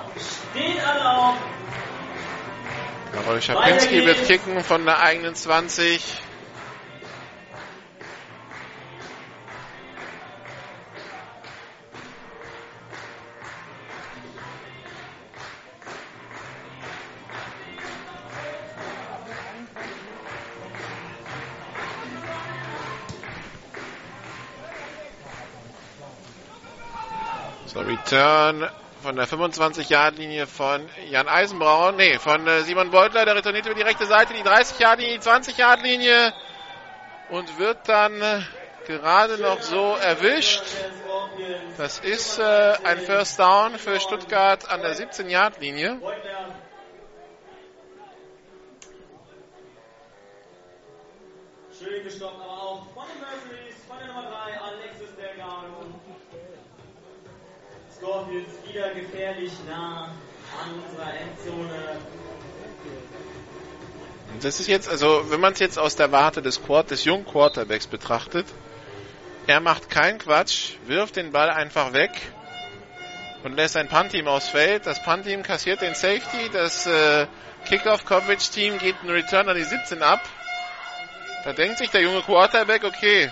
Steht alle auf. Karol Schapinski wird kicken von der eigenen 20. Return von der 25-Yard-Linie von Jan Eisenbraun. Nee, von äh, Simon Beutler. Der returniert über die rechte Seite, die 30-Yard-Linie, die 20-Yard-Linie. Und wird dann äh, gerade noch so erwischt. Das ist äh, ein First Down für Stuttgart an der 17-Yard-Linie. Schön gestoppt, aber auch von Scorpions wieder gefährlich nah an unserer Endzone. Das ist jetzt, also wenn man es jetzt aus der Warte des, Quart des jungen Quarterbacks betrachtet, er macht keinen Quatsch, wirft den Ball einfach weg und lässt ein Punt-Team aufs Feld. Das Punt-Team kassiert den Safety, das äh, Kickoff-Coverage-Team geht einen Return an die 17 ab Da denkt sich der junge Quarterback, okay,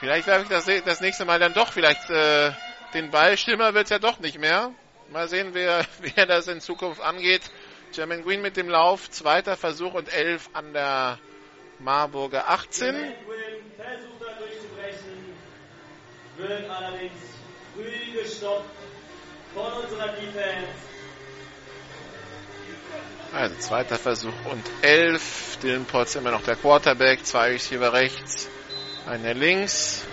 vielleicht werfe ich das, das nächste Mal dann doch vielleicht äh, den Ball. Schlimmer wird's ja doch nicht mehr. Mal sehen, wer, wer das in Zukunft angeht. German Green mit dem Lauf, zweiter Versuch und elf an der Marburger 18. Jermaine Quinn versucht da durchzubrechen, wird allerdings früh gestoppt von unserer Defense. Also zweiter Versuch und elf. Dylan Potts immer noch der Quarterback, zwei Receiver rechts, einer links.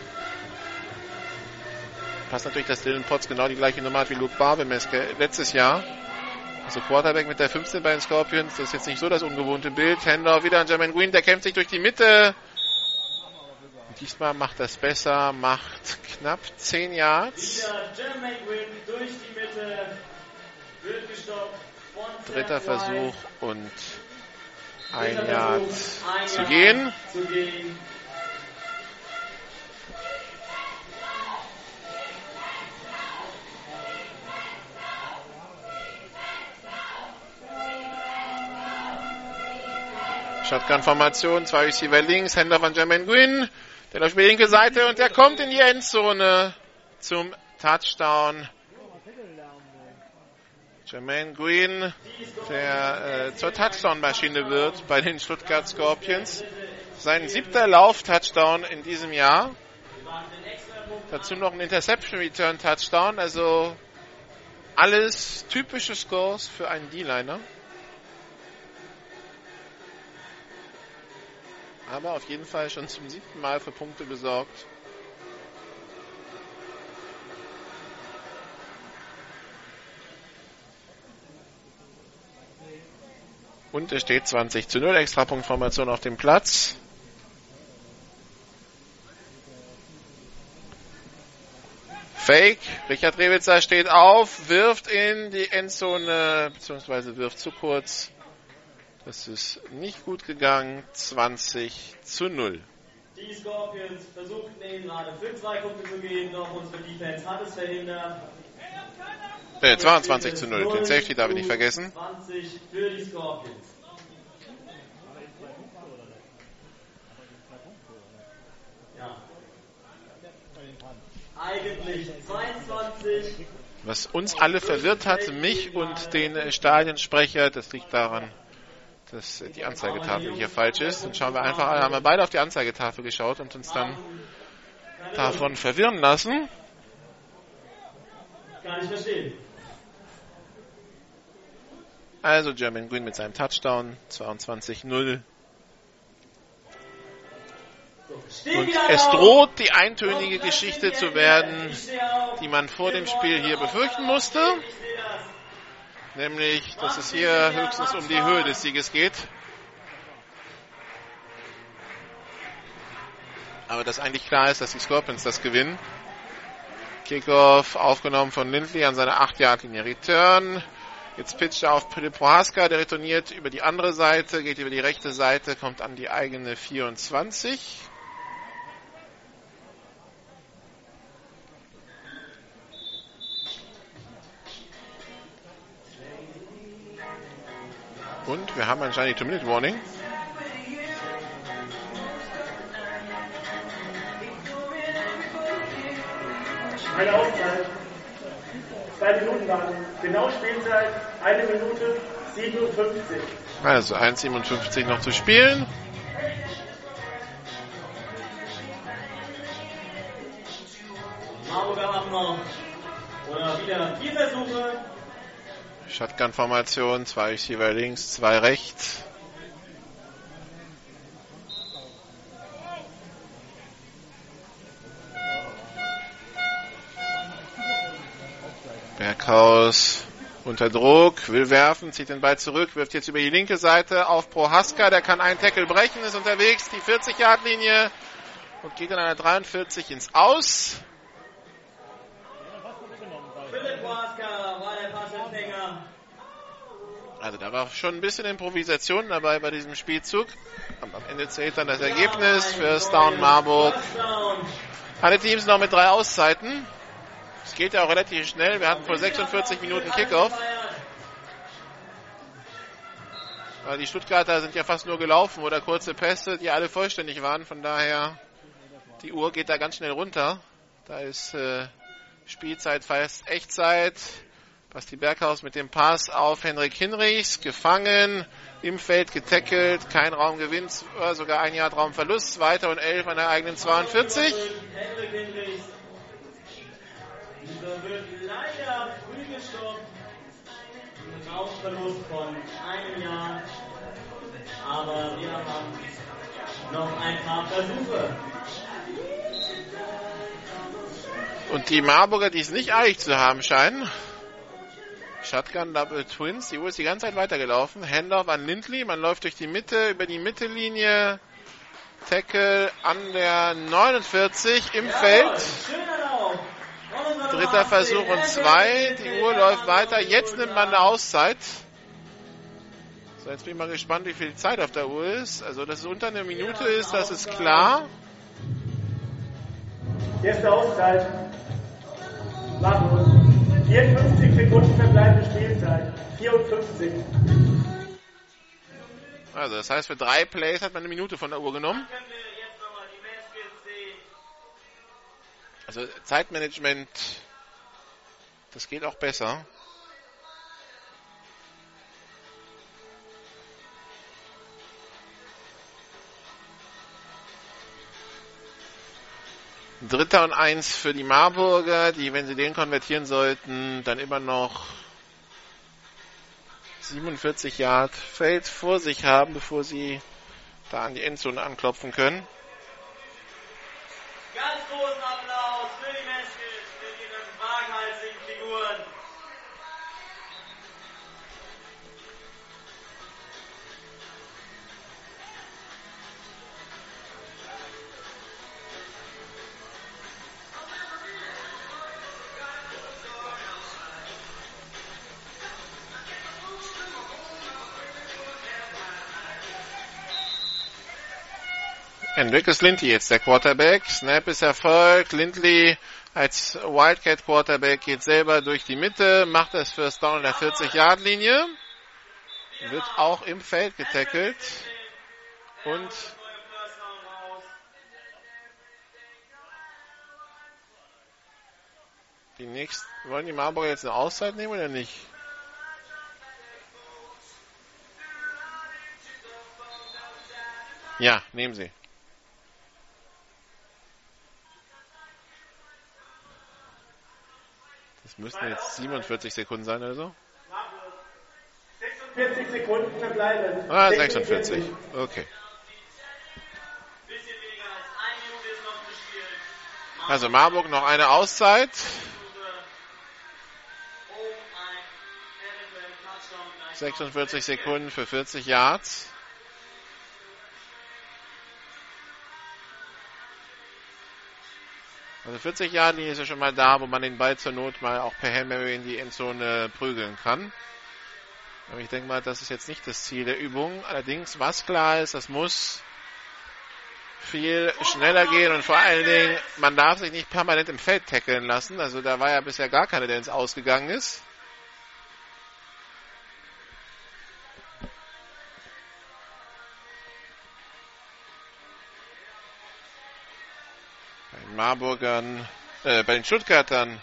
Passt natürlich, dass Dylan Potts genau die gleiche Nummer hat wie Luke Barbemeske letztes Jahr. Also Quarterback mit der 15 bei den Scorpions, das ist jetzt nicht so das ungewohnte Bild. Handoff wieder an Jermaine Green, der kämpft sich durch die Mitte. Und diesmal macht das besser, macht knapp 10 Yards. Dritter. Versuch und ein Yard zu gehen. Zu gehen. Shotgun-Formation, zwei Receiver links, Händler von Jermaine Green. Der läuft über die linke Seite und der kommt in die Endzone zum Touchdown. Jermaine Green, der äh, zur Touchdown-Maschine wird bei den Stuttgart Scorpions. Sein siebter Lauf-Touchdown in diesem Jahr. Dazu noch ein Interception-Return-Touchdown. Also alles typische Scores für einen D-Liner. Aber auf jeden Fall schon zum siebten Mal für Punkte gesorgt. Und es steht 20 zu 0, Extrapunktformation auf dem Platz. Fake, Richard Rewitzer steht auf, wirft in die Endzone, beziehungsweise wirft zu kurz. Das ist nicht gut gegangen. 20 zu 0. Die Scorpions versuchten eben gerade für zwei Punkte zu gehen, doch unsere Defense hat es verhindert. Äh, 22 zu 0. Den Safety darf ich nicht vergessen. 20 für die Scorpions. Ja. Eigentlich 22. Was uns alle verwirrt hat, mich und den Stadionsprecher, das liegt daran, dass die Anzeigetafel hier falsch ist. Dann schauen wir einfach, haben wir beide auf die Anzeigetafel geschaut und uns dann davon verwirren lassen. Also German Green mit seinem Touchdown, 22-0. Steht Und es droht die eintönige Geschichte zu werden, die man vor dem Spiel hier befürchten musste. Nämlich, dass es hier höchstens um die Höhe des Sieges geht. Aber dass eigentlich klar ist, dass die Scorpions das gewinnen. Kickoff aufgenommen von Lindley an seiner 8-Yard-Linie. Return. Jetzt pitcht er auf Prohaska, der retourniert über die andere Seite, geht über die rechte Seite, kommt an die eigene 24. Und wir haben anscheinend die Two-Minute-Warning. Eine Auszeit. Zwei Minuten lang. Genau Spielzeit. Eine Minute 57. Also 1,57 noch zu spielen. Marburger haben noch oder wieder vier Versuche. Shotgun-Formation, zwei Receiver links, zwei rechts. Berghaus unter Druck, will werfen, zieht den Ball zurück, wirft jetzt über die linke Seite auf Prohaska, der kann einen Tackle brechen, ist unterwegs, die 40-Yard-Linie und geht an einer 43 ins Aus. Philipp Waska war der Passempfänger. Also da war schon ein bisschen Improvisation dabei bei diesem Spielzug. Und am Ende zählt dann das Ergebnis für Down Marburg. Alle Teams noch mit drei Auszeiten. Es geht ja auch relativ schnell. Wir hatten vor 46 Minuten Kickoff. Die Stuttgarter sind ja fast nur gelaufen oder kurze Pässe, die alle vollständig waren. Von daher, die Uhr geht da ganz schnell runter. Da ist äh, Spielzeit fast Echtzeit. Basti Berghaus mit dem Pass auf Henrik Hinrichs, gefangen, im Feld getackelt, kein Raumgewinn, sogar ein Jahr Raumverlust, weiter und 11 an der eigenen 42. Henrik Hinrichs. Dieser wird leider früh gestoppt. Ein Raumverlust von einem Jahr. Aber wir haben noch ein paar Versuche. Und die Marburger, die es nicht eilig zu haben scheinen, Shotgun Double Twins. Die Uhr ist die ganze Zeit weitergelaufen. Handoff an Lindley. Man läuft durch die Mitte, über die Mittellinie. Tackle an der 49 im Feld. Dritter Versuch und zwei. Die Uhr läuft weiter. Jetzt nimmt man eine Auszeit. So, jetzt bin ich mal gespannt, wie viel Zeit auf der Uhr ist. Also, dass es unter einer Minute ist, das ist klar. Erste Auszeit. Markus. 54 Sekunden verbleibende Spielzeit. 54. Also, das heißt, für drei Plays hat man eine Minute von der Uhr genommen. Also, Zeitmanagement, das geht auch besser. Dritter und eins für die Marburger, die, wenn sie den konvertieren sollten, dann immer noch 47 Yard Feld vor sich haben, bevor sie da an die Endzone anklopfen können. Ganz großen Enriquez Lindley jetzt der Quarterback. Snap ist erfolgt. Lindley als Wildcat Quarterback geht selber durch die Mitte, macht das First Down an der 40-Yard-Linie. Wird auch im Feld getackelt. Und die nächsten, wollen die Marburger jetzt eine Auszeit nehmen oder nicht? Ja, nehmen sie. Müssten jetzt 47 Sekunden sein oder so. 46 Sekunden verbleiben. Ah, 46. Okay. Also Marburg noch eine Auszeit. Um ein eventuell Touchdown gleich 46 Sekunden für 40 Yards. Also 40 Yard Linie ist ja schon mal da, wo man den Ball zur Not mal auch per Hail Mary in die Endzone prügeln kann. Aber ich denke mal, das ist jetzt nicht das Ziel der Übung. Allerdings, was klar ist, das muss viel schneller gehen und vor allen Dingen, man darf sich nicht permanent im Feld tackeln lassen. Also da war ja bisher gar keiner, der ins Ausgegangen ist. Marburgern, äh, bei den Stuttgartern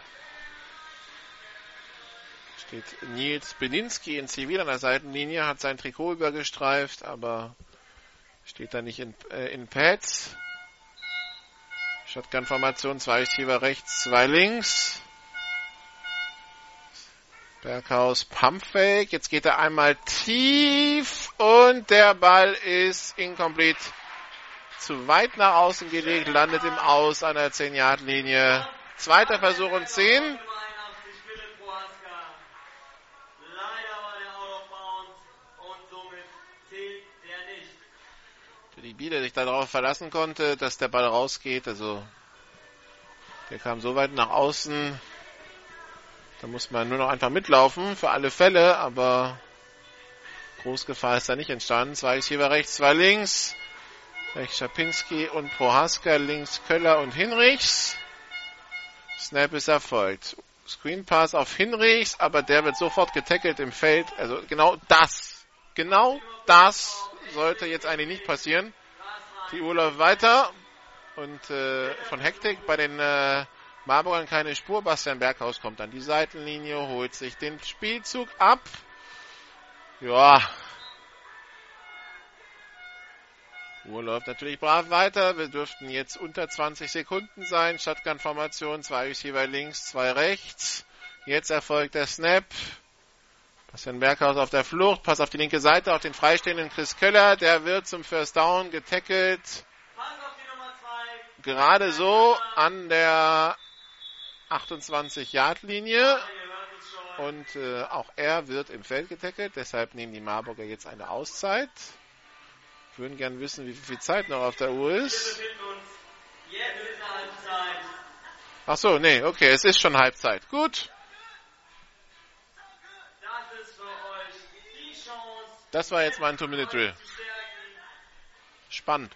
steht Nils Beninski in Zivil an der Seitenlinie, hat sein Trikot übergestreift, aber steht da nicht in, äh, in Pads. Shotgun-Formation, zwei Receiver rechts, zwei links. Berghaus Pumpfake. Jetzt geht er einmal tief und der Ball ist incomplete. Zu weit nach außen gelegt, landet im Aus an der 10-Yard-Linie. Zweiter Versuch und 10. 85 Philipp Prohaska. Leider war der out of bounds und somit zählt der nicht. Die Bieder sich darauf verlassen konnte, dass der Ball rausgeht. Also der kam so weit nach außen. Da muss man nur noch einfach mitlaufen für alle Fälle, aber Großgefahr ist da nicht entstanden. Zwei Receiver rechts, zwei links. Rechts Schapinski und Prohaska, links Köller und Hinrichs. Snap ist erfolgt. Screen Pass auf Hinrichs, aber der wird sofort getackelt im Feld. Also genau das genau das sollte jetzt eigentlich nicht passieren. Die Uhr läuft weiter und äh, von Hektik bei den äh, Marburgern keine Spur. Bastian Berghaus kommt an die Seitenlinie, holt sich den Spielzug ab. Ja. Uhr läuft natürlich brav weiter. Wir dürften jetzt unter 20 Sekunden sein. Shotgun-Formation, zwei Receiver links, zwei rechts. Jetzt erfolgt der Snap. Bastian Berghaus auf der Flucht, Pass auf die linke Seite, auf den freistehenden Chris Köller. Der wird zum First Down getackelt. Gerade so an der 28-Yard-Linie. Und äh, auch er wird im Feld getackelt. Deshalb nehmen die Marburger jetzt eine Auszeit. Würden gern wissen, wie viel Zeit noch auf der Uhr ist. Ach so, nee, okay, es ist schon Halbzeit. Gut. Das war jetzt mein Two-Minute-Drill. Spannend.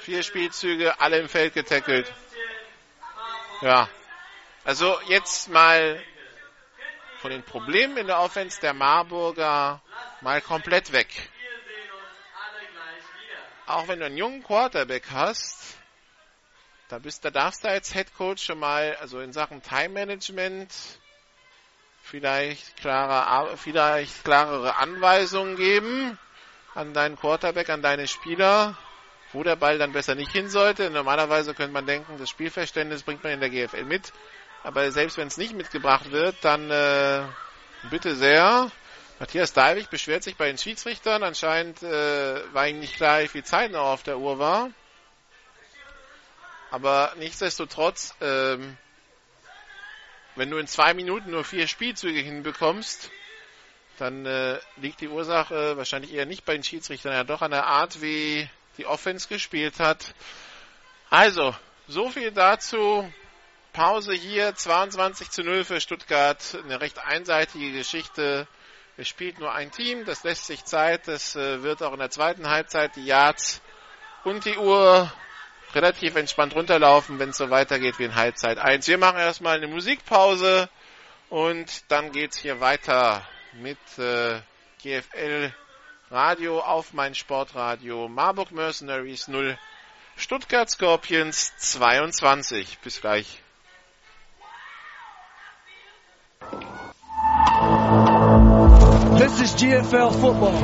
Vier Spielzüge, alle im Feld getackelt. Ja. Also jetzt mal von den Problemen in der Offense der Marburger mal komplett weg. Auch wenn du einen jungen Quarterback hast, da bist, da darfst du als Head Coach schon mal, also in Sachen Time Management, vielleicht klarer, vielleicht klarere Anweisungen geben an deinen Quarterback, an deine Spieler, wo der Ball dann besser nicht hin sollte. Normalerweise könnte man denken, das Spielverständnis bringt man in der GFL mit. Aber selbst wenn es nicht mitgebracht wird, dann äh, bitte sehr. Matthias Dalwig beschwert sich bei den Schiedsrichtern. Anscheinend äh, war ihm nicht klar, wie viel Zeit noch auf der Uhr war. Aber nichtsdestotrotz, ähm, wenn du in zwei Minuten nur vier Spielzüge hinbekommst, dann äh, liegt die Ursache wahrscheinlich eher nicht bei den Schiedsrichtern, ja doch an der Art, wie die Offense gespielt hat. Also, so viel dazu. Pause hier, 22 zu 0 für Stuttgart. Eine recht einseitige Geschichte. Es spielt nur ein Team, das lässt sich Zeit. Das äh, wird auch in der zweiten Halbzeit die Yards und die Uhr relativ entspannt runterlaufen, wenn es so weitergeht wie in Halbzeit 1. Wir machen erstmal eine Musikpause und dann geht's hier weiter mit äh, GFL Radio auf mein Sportradio Marburg Mercenaries 0 Stuttgart Scorpions 22. Bis gleich. This is GFL Football.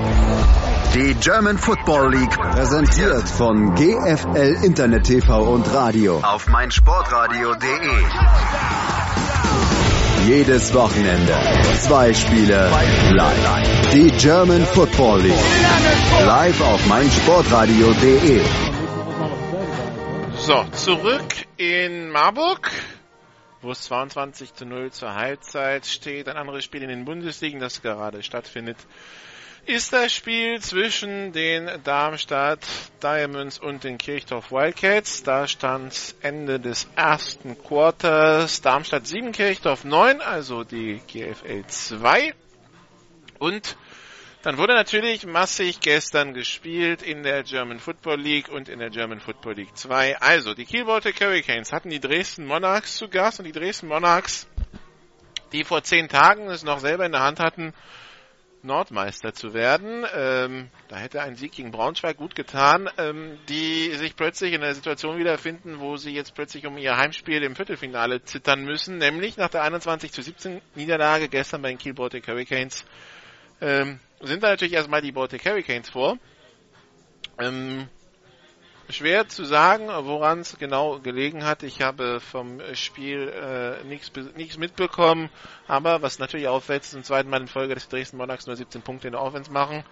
Die German Football League präsentiert von GFL Internet TV und Radio auf meinsportradio.de. Jedes Wochenende zwei Spiele live. Die German Football League live auf meinsportradio.de. So, zurück in Marburg wo es 22 zu 0 zur Halbzeit steht. Ein anderes Spiel in den Bundesligen, das gerade stattfindet, ist das Spiel zwischen den Darmstadt Diamonds und den Kirchdorf Wildcats. Da stand Ende des ersten Quarters Darmstadt 7, Kirchdorf 9, also die GFL 2. Und dann wurde natürlich massig gestern gespielt in der German Football League und in der German Football League 2. Also, die Kiel Baltic Hurricanes hatten die Dresden Monarchs zu Gast und die Dresden Monarchs, die vor zehn Tagen es noch selber in der Hand hatten, Nordmeister zu werden. Ähm, da hätte ein Sieg gegen Braunschweig gut getan, ähm, die sich plötzlich in einer Situation wiederfinden, wo sie jetzt plötzlich um ihr Heimspiel im Viertelfinale zittern müssen, nämlich nach der 21 zu 17 Niederlage gestern bei den Kiel Baltic Hurricanes. Ähm, sind da natürlich erstmal die Baltic Hurricanes vor. Ähm, schwer zu sagen, woran es genau gelegen hat. Ich habe vom Spiel äh, nichts mitbekommen, aber was natürlich auffällt, zum zweiten Mal in Folge, dass die Dresden Monarchs nur 17 Punkte in der Offense machen.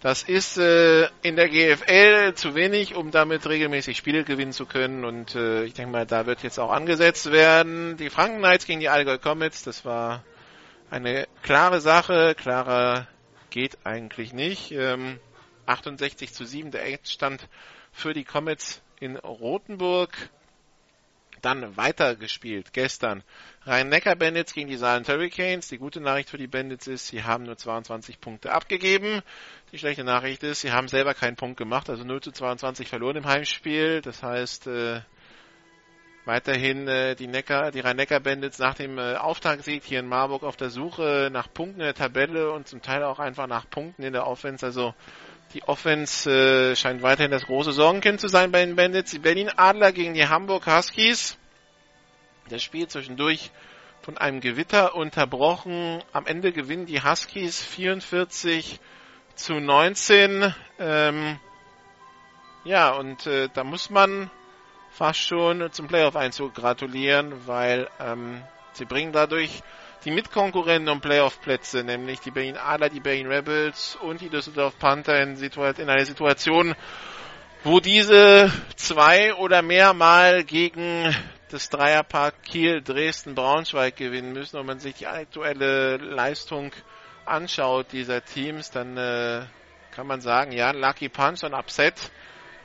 Das ist äh, in der GFL zu wenig, um damit regelmäßig Spiele gewinnen zu können. Und äh, ich denke mal, da wird jetzt auch angesetzt werden. Die Franken Knights gegen die Allgäu Comets, das war eine klare Sache, klarer geht eigentlich nicht. Ähm, 68 zu 7 der Endstand für die Comets in Rothenburg. Dann weitergespielt gestern. Rhein-Neckar-Bandits gegen die Saarland Hurricanes. Die gute Nachricht für die Bandits ist, sie haben nur 22 Punkte abgegeben. Die schlechte Nachricht ist, sie haben selber keinen Punkt gemacht, also 0 zu 22 verloren im Heimspiel. Das heißt, äh, weiterhin äh, die Neckar, die Rhein-Neckar-Bandits nach dem äh, Auftaktsieg hier in Marburg auf der Suche nach Punkten in der Tabelle und zum Teil auch einfach nach Punkten in der Offense. Also die Offense äh, scheint weiterhin das große Sorgenkind zu sein bei den Bandits. Die Berlin Adler gegen die Hamburg Huskies. Das Spiel zwischendurch von einem Gewitter unterbrochen. Am Ende gewinnen die Huskies 44 zu 19. Ähm, ja, und äh, da muss man fast schon zum Playoff-Einzug gratulieren, weil ähm, sie bringen dadurch die Mitkonkurrenten um Playoff-Plätze, nämlich die Berlin Adler, die Berlin Rebels und die Düsseldorf Panther in, in einer Situation, wo diese zwei oder mehrmal gegen das Dreierpaar Kiel, Dresden, Braunschweig gewinnen müssen. Und man sich die aktuelle Leistung anschaut dieser Teams, dann äh, kann man sagen, ja, Lucky Punch und Upset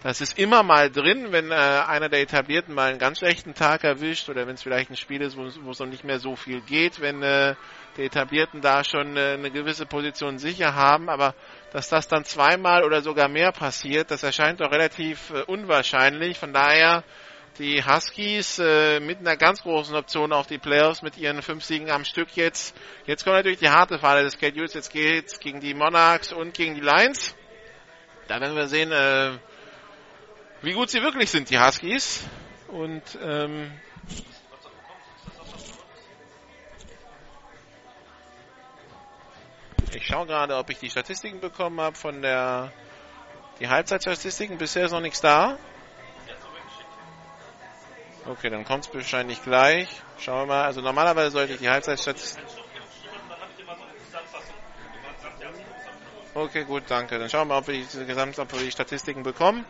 das ist immer mal drin, wenn äh, einer der Etablierten mal einen ganz schlechten Tag erwischt oder wenn es vielleicht ein Spiel ist, wo, es noch nicht mehr so viel geht, wenn äh, die Etablierten da schon äh, eine gewisse Position sicher haben, aber dass das dann zweimal oder sogar mehr passiert, das erscheint doch relativ äh, unwahrscheinlich. Von daher die Huskies äh, mit einer ganz großen Option auf die Playoffs mit ihren fünf Siegen am Stück jetzt. Jetzt kommt natürlich die harte Phase des Schedules. Jetzt geht's gegen die Monarchs und gegen die Lions. Da werden wir sehen, äh, wie gut sie wirklich sind, die Huskies. Und ähm, ich schaue gerade, ob ich die Statistiken bekommen habe von der die Halbzeitstatistiken. Bisher ist noch nichts da. Okay, dann kommt es wahrscheinlich gleich. Schauen wir mal. Also normalerweise sollte ich die Halbzeitstatistiken. Okay, gut, danke. Dann schauen wir mal, ob wir die, die Statistiken bekommen.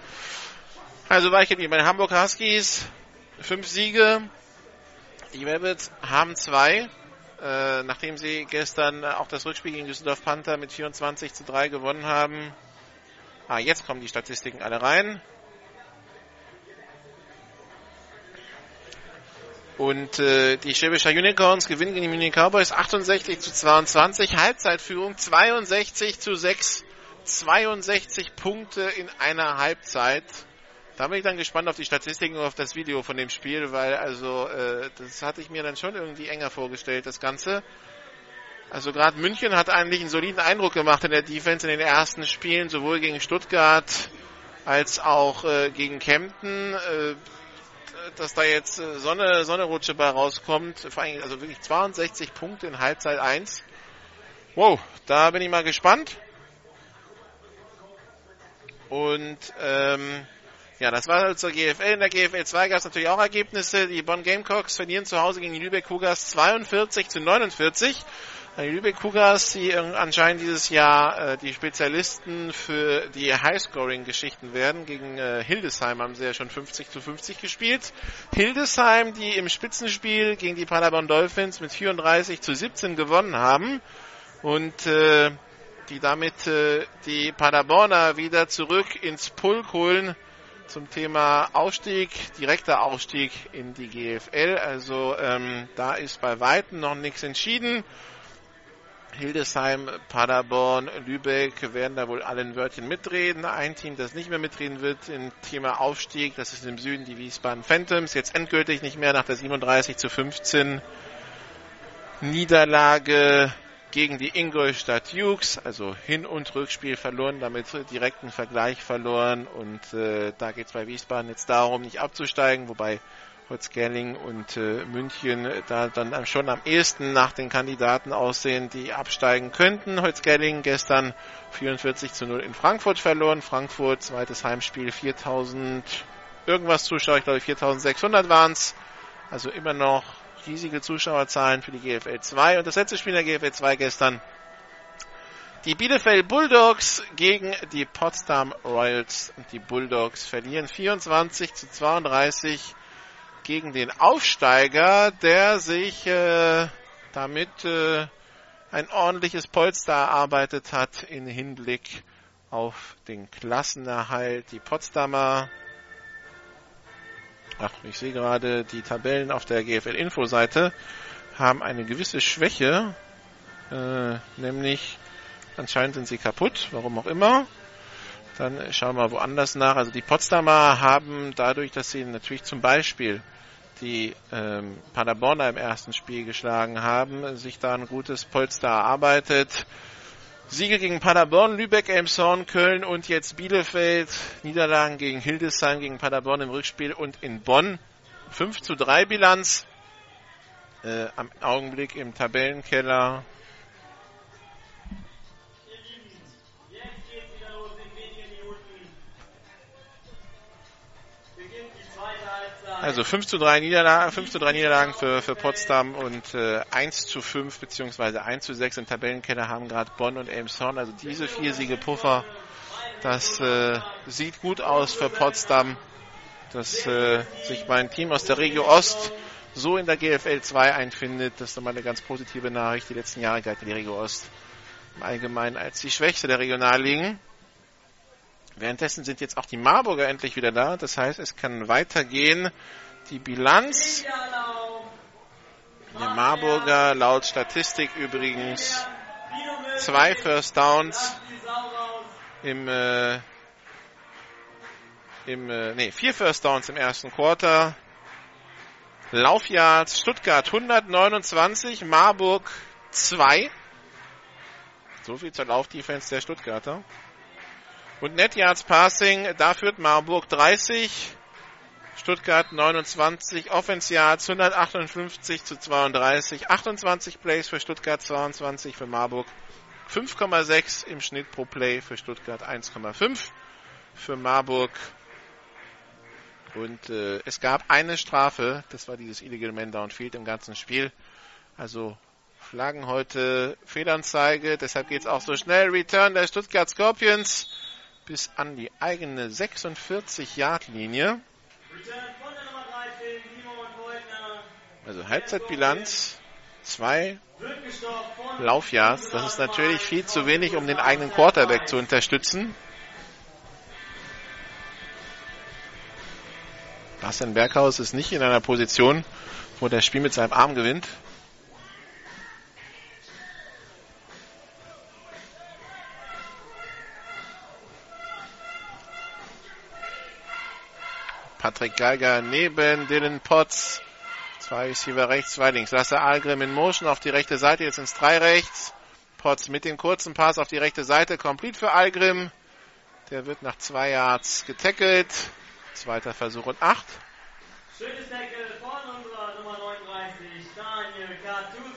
Also war ich bei den Hamburg Huskies. Fünf Siege. Die Rabbits haben zwei. Äh, nachdem sie gestern auch das Rückspiel gegen Düsseldorf Panther mit 24 zu 3 gewonnen haben. Ah, jetzt kommen die Statistiken alle rein. Und äh, die Schwäbischer Unicorns gewinnen gegen die Munich Cowboys 68 zu 22. Halbzeitführung 62 zu 6. 62 Punkte in einer Halbzeit. Da bin ich dann gespannt auf die Statistiken und auf das Video von dem Spiel, weil also äh, das hatte ich mir dann schon irgendwie enger vorgestellt, das Ganze. Also gerade München hat eigentlich einen soliden Eindruck gemacht in der Defense in den ersten Spielen, sowohl gegen Stuttgart als auch äh, gegen Kempten. Äh, dass da jetzt äh, Sonne, Sonnerutsche bei rauskommt, vor allem also wirklich 62 Punkte in Halbzeit 1. Wow, da bin ich mal gespannt. Und ähm, ja, das war halt zur GFL. In der GFL 2 gab es natürlich auch Ergebnisse. Die Bonn Gamecocks verlieren zu Hause gegen die Lübeck Cougars 42 zu 49. Die Lübeck Cougars, die anscheinend dieses Jahr äh, die Spezialisten für die Highscoring-Geschichten werden. Gegen äh, Hildesheim haben sie ja schon 50 zu 50 gespielt. Hildesheim, die im Spitzenspiel gegen die Paderborn Dolphins mit 34 zu 17 gewonnen haben. Und äh, die damit äh, die Paderborner wieder zurück ins Pulk holen zum Thema Aufstieg, direkter Aufstieg in die GFL. Also ähm, da ist bei Weitem noch nichts entschieden. Hildesheim, Paderborn, Lübeck werden da wohl alle ein Wörtchen mitreden. Ein Team, das nicht mehr mitreden wird im Thema Aufstieg, das ist im Süden die Wiesbaden Phantoms. Jetzt endgültig nicht mehr nach der 37 zu 15 Niederlage gegen die Ingolstadt Dukes, also Hin- und Rückspiel verloren, damit direkten Vergleich verloren und äh, da geht es bei Wiesbaden jetzt darum, nicht abzusteigen, wobei Holzgerling und äh, München da dann schon am ehesten nach den Kandidaten aussehen, die absteigen könnten. Holzgerling gestern 44 zu 0 in Frankfurt verloren. Frankfurt, zweites Heimspiel, 4000 irgendwas Zuschauer, ich glaube 4600 waren es. Also immer noch riesige Zuschauerzahlen für die GFL 2. Und das letzte Spiel der GFL 2 gestern. Die Bielefeld Bulldogs gegen die Potsdam Royals. Und die Bulldogs verlieren 24 zu 32 gegen den Aufsteiger, der sich äh, damit äh, ein ordentliches Polster erarbeitet hat in Hinblick auf den Klassenerhalt. Die Potsdamer ach, ich sehe gerade, die Tabellen auf der GFL-Info-Seite haben eine gewisse Schwäche, äh, nämlich anscheinend sind sie kaputt, warum auch immer. Dann schauen wir woanders nach. Also die Potsdamer haben dadurch, dass sie natürlich zum Beispiel die ähm, Paderborner im ersten Spiel geschlagen haben, sich da ein gutes Polster erarbeitet. Siege gegen Paderborn, Lübeck, Elmshorn, Köln und jetzt Bielefeld. Niederlagen gegen Hildesheim, gegen Paderborn im Rückspiel und in Bonn. 5 zu 3 Bilanz. Äh, am Augenblick im Tabellenkeller Also 5 zu 3 Niederlagen, 5 zu 3 Niederlagen für, für Potsdam und äh, 1 zu 5 beziehungsweise 1 zu 6 im Tabellenkeller haben gerade Bonn und Elmshorn. Also diese vier Siege Puffer, das äh, sieht gut aus für Potsdam, dass äh, sich mein Team aus der Regio Ost so in der GFL 2 einfindet. Das ist nochmal eine ganz positive Nachricht. Die letzten Jahre galt die Regio Ost im Allgemeinen als die schwächste der Regionalligen. Währenddessen sind jetzt auch die Marburger endlich wieder da. Das heißt, es kann weitergehen. Die Bilanz der Marburger laut Statistik übrigens zwei First Downs im, äh, im äh, nee, vier First Downs im ersten Quarter. Laufjahrs Stuttgart 129, Marburg 2. So viel zur Laufdefense der Stuttgarter. Und Net Yards Passing, da führt Marburg 30, Stuttgart 29, Offense Yards 158 zu 32, 28 Plays für Stuttgart, 22 für Marburg, 5,6 im Schnitt pro Play für Stuttgart, 1,5 für Marburg. Und äh, es gab eine Strafe, das war dieses Illegal Man Downfield im ganzen Spiel. Also Flaggen heute Fehlanzeige, deshalb geht es auch so schnell. Return der Stuttgart Scorpions bis an die eigene 46-Yard-Linie. Also Halbzeitbilanz, zwei Laufjahrs. Das ist natürlich viel zu wenig, um den eigenen Quarterback zu unterstützen. Bastian Berghaus ist nicht in einer Position, wo das Spiel mit seinem Arm gewinnt. Patrick Geiger neben Dylan Potts. Zwei Receiver rechts, zwei links. Lasse Algrim in Motion auf die rechte Seite, jetzt ins drei rechts. Potts mit dem kurzen Pass auf die rechte Seite, komplett für Algrim. Der wird nach zwei Yards getackelt. Zweiter Versuch und acht. Schönes Tackle von unserer Nummer 39, Daniel Kartusik.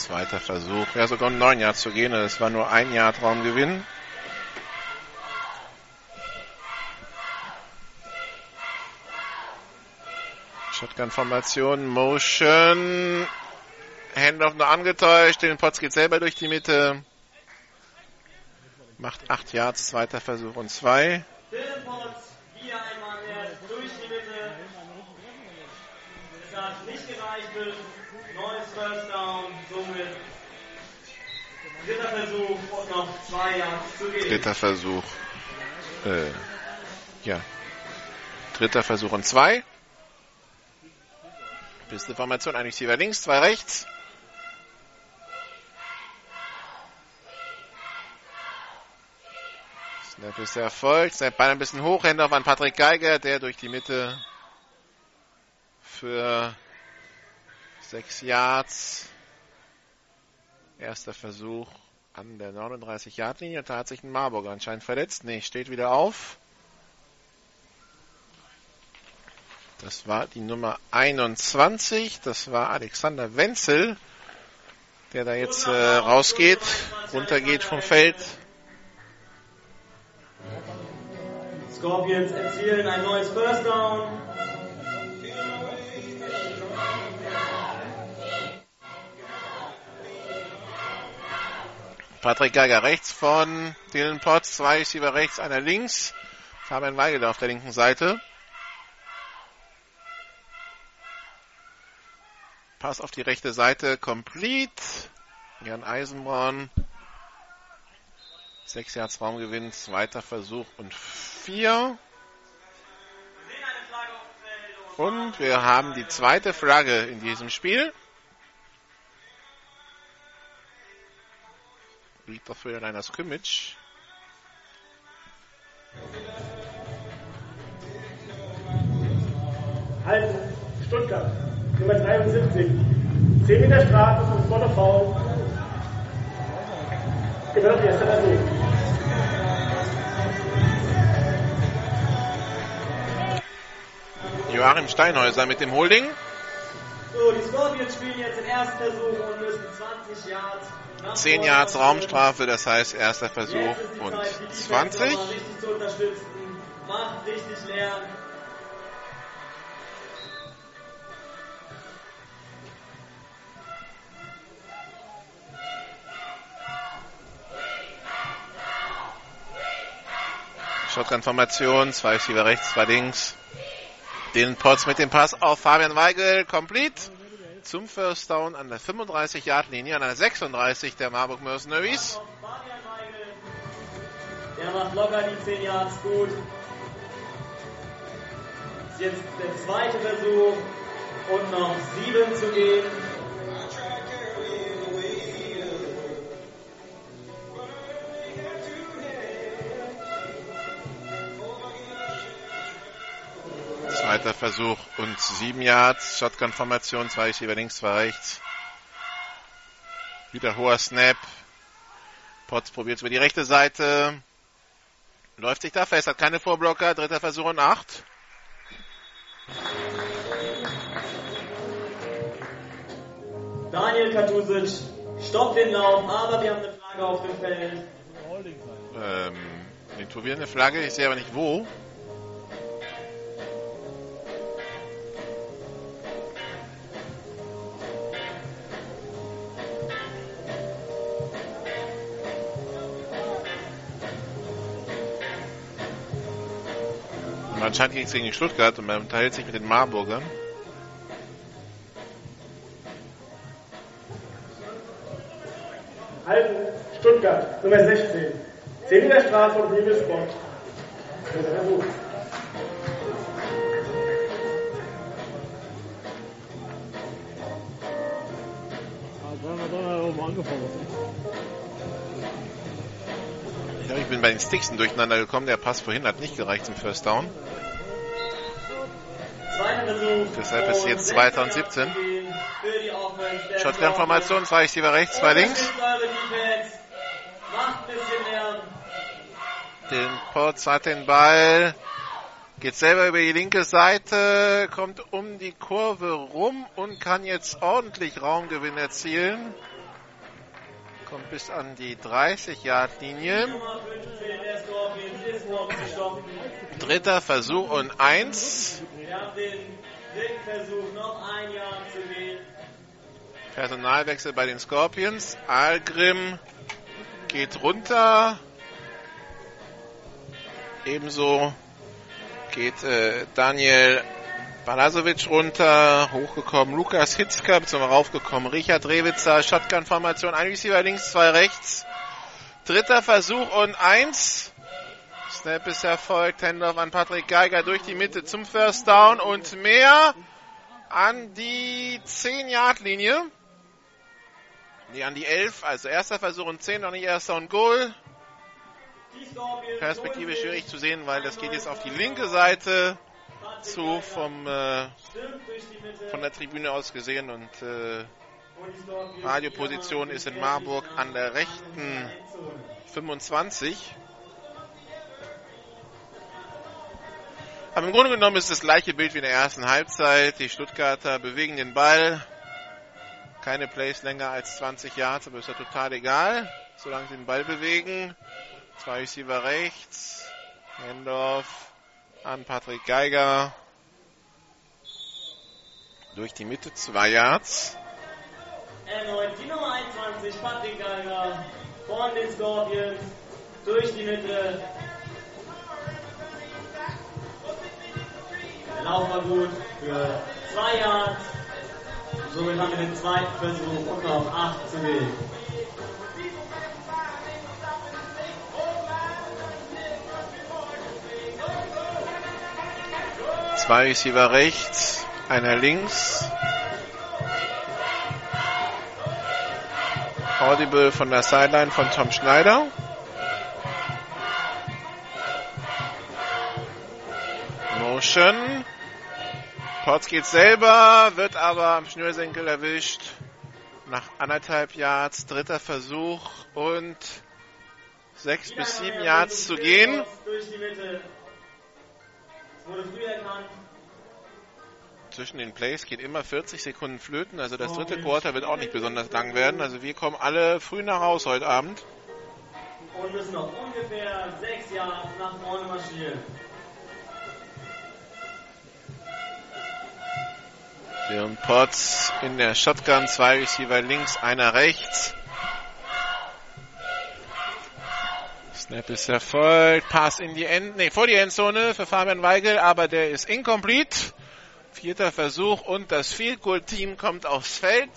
Zweiter Versuch. Ja, sogar neun Yards zu gehen. Es war nur ein Yard Raumgewinn. Shotgun-Formation, Motion. Handoff nur angetäuscht. Den Potts geht selber durch die Mitte. Macht acht Yards, zweiter Versuch und zwei. Die neues First Down, somit dritter Versuch und noch zwei Yards zu gehen. Dritter Versuch, äh, ja, dritter Versuch und zwei. Beste Formation, ein Receiver links, zwei rechts. Snap ist erfolgt. Snap Ball ein bisschen hoch. Hände auf an Patrick Geiger, der durch die Mitte für sechs Yards. Erster Versuch an der 39-Yard-Linie. Da hat sich ein Marburger anscheinend verletzt. Nee, steht wieder auf. Das war die Nummer 21. Das war Alexander Wenzel, der da jetzt äh, rausgeht, runtergeht vom Feld. Scorpions erzielen ein neues First Down. Patrick Geiger rechts von Dylan Potts, zwei Receiver rechts, einer links. Fabian Weigel auf der linken Seite. Pass auf die rechte Seite, complete. Jan Eisenborn. Sechs Yards Raumgewinn, zweiter Versuch und vier. Und wir haben die zweite Flagge in diesem Spiel. Doch für einer Scrimmage. Halten, Stuttgart, Nummer 73. 10 Meter Strafe vom Spot Foul. Genau, erster Versuch. Joachim Steinhäuser mit dem Holding. So, die Scorpions spielen jetzt den ersten Versuch und müssen 20 Yards. nach 10 vorne Yards. Raumstrafe, das heißt erster Versuch und Zeit, die Defense 20. nochmal richtig zu unterstützen. Macht richtig lernen. Shotgun-Formation, zwei Receiver rechts, zwei links. Den Potts mit dem Pass auf Fabian Weigel, complete. Zum First Down an der 35-Yard-Linie, an der 36 der Marburg Mercenaries. Der macht locker die 10 Yards gut. Ist jetzt der zweite Versuch und noch 7 zu gehen. Zweiter Versuch und sieben Yards. Shotgun-Formation, zwei Receiver links, zwei rechts. Wieder hoher Snap. Potts probiert über die rechte Seite. Läuft sich da fest, hat keine Vorblocker. Dritter Versuch und acht. Daniel Katusic stoppt den Lauf, aber wir haben eine Flagge auf dem Feld. Ähm, irgendwo wieder eine Flagge, ich sehe aber nicht wo. Anscheinend ging es gegen Stuttgart und man teilt sich mit den Marburgern. Halten, Stuttgart, Nummer 16. 10 Meter Strafe und Legal Spot. Dritter Versuch. Ich glaube, ich bin bei den Sticksen durcheinander gekommen. Der Pass vorhin hat nicht gereicht zum First Down. Deshalb ist jetzt und zweiter und 16 Yards 17. zu gehen Für die Offense. der Shotgun-Formation, zwei Receiver rechts, zwei links. Den Potts hat den Ball, geht selber über die linke Seite, kommt um die Kurve rum und kann jetzt ordentlich Raumgewinn erzielen. Kommt bis an die 30-Yard-Linie. Nummer 15 der Scorpions ist noch zu stoppen. Dritter Versuch und eins. Personalwechsel bei den Scorpions. Algrim geht runter. Ebenso geht äh, Daniel Balasovic runter, hochgekommen Lukas Hitzka, zum raufgekommen Richard Rewitzer, Shotgun-Formation, ein Receiver links, zwei rechts. Dritter Versuch und eins. Snap ist erfolgt, Handoff an Patrick Geiger durch die Mitte zum First Down und mehr an die 10-Yard-Linie. Nee, an die 11, also erster Versuch und 10, noch nicht erster und Goal. Perspektive schwierig zu sehen, weil das geht jetzt auf die linke Seite zu vom äh, von der Tribüne aus gesehen und äh, Radioposition ist in Marburg an der rechten 25. Aber im Grunde genommen ist das gleiche Bild wie in der ersten Halbzeit. Die Stuttgarter bewegen den Ball. Keine Plays länger als 20 Yards, aber ist ja total egal, solange sie den Ball bewegen. Zwei Receiver rechts. Handoff an Patrick Geiger. Durch die Mitte, zwei Yards. Erneut die Nummer 21, Patrick Geiger von den Scorpions durch die Mitte. Der Lauf war gut für zwei Yards. Somit haben wir den zweiten Versuch und noch acht zu gehen. Zwei Receiver rechts, einer links. Audible von der Sideline von Tom Schneider. Motion. Potts geht selber, wird aber am Schnürsenkel erwischt. Nach anderthalb Yards, dritter Versuch und sechs bis sieben Yards zu gehen. Zwischen den Plays geht immer 40 Sekunden flöten, also das dritte Quarter wird auch nicht besonders lang werden. Also wir kommen alle früh nach Haus heute Abend. Und müssen noch ungefähr sechs Yards nach vorne marschieren. Dylan Potts in der Shotgun, zwei Receiver links, einer rechts. Snap ist erfolgt, Pass in die End, nee, vor die Endzone für Fabian Weigel, aber der ist incomplete. Vierter Versuch und das Field Goal Team kommt aufs Feld.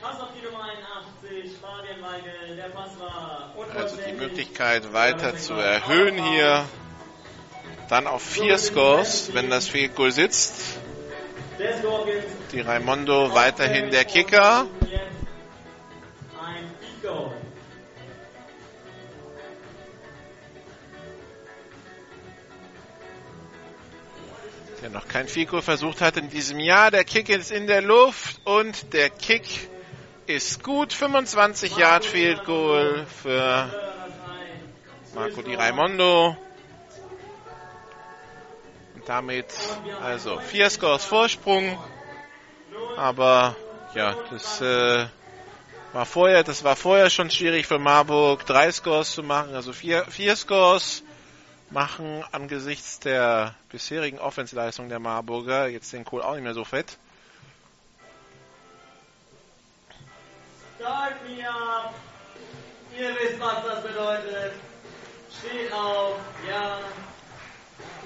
Pass auf die Nummer 81, Fabian Weigel, der Pass war Also die Möglichkeit weiter zu erhöhen hier. Dann auf vier Scores, wenn das Field Goal sitzt. Die Raimondo weiterhin der Kicker. Goal. Der noch kein Goal versucht hat in diesem Jahr. Der Kick ist in der Luft und der Kick ist gut. 25 Yard Field Goal für Marco Di Raimondo. Und damit also vier Scores Vorsprung. Aber ja, das äh, war vorher, das war vorher schon schwierig für Marburg, drei Scores zu machen. Also vier, vier Scores machen angesichts der bisherigen Offensleistung der Marburger jetzt den Kohl auch nicht mehr so fett. Start me up. Ihr wisst, was das bedeutet. Steht auf, ja.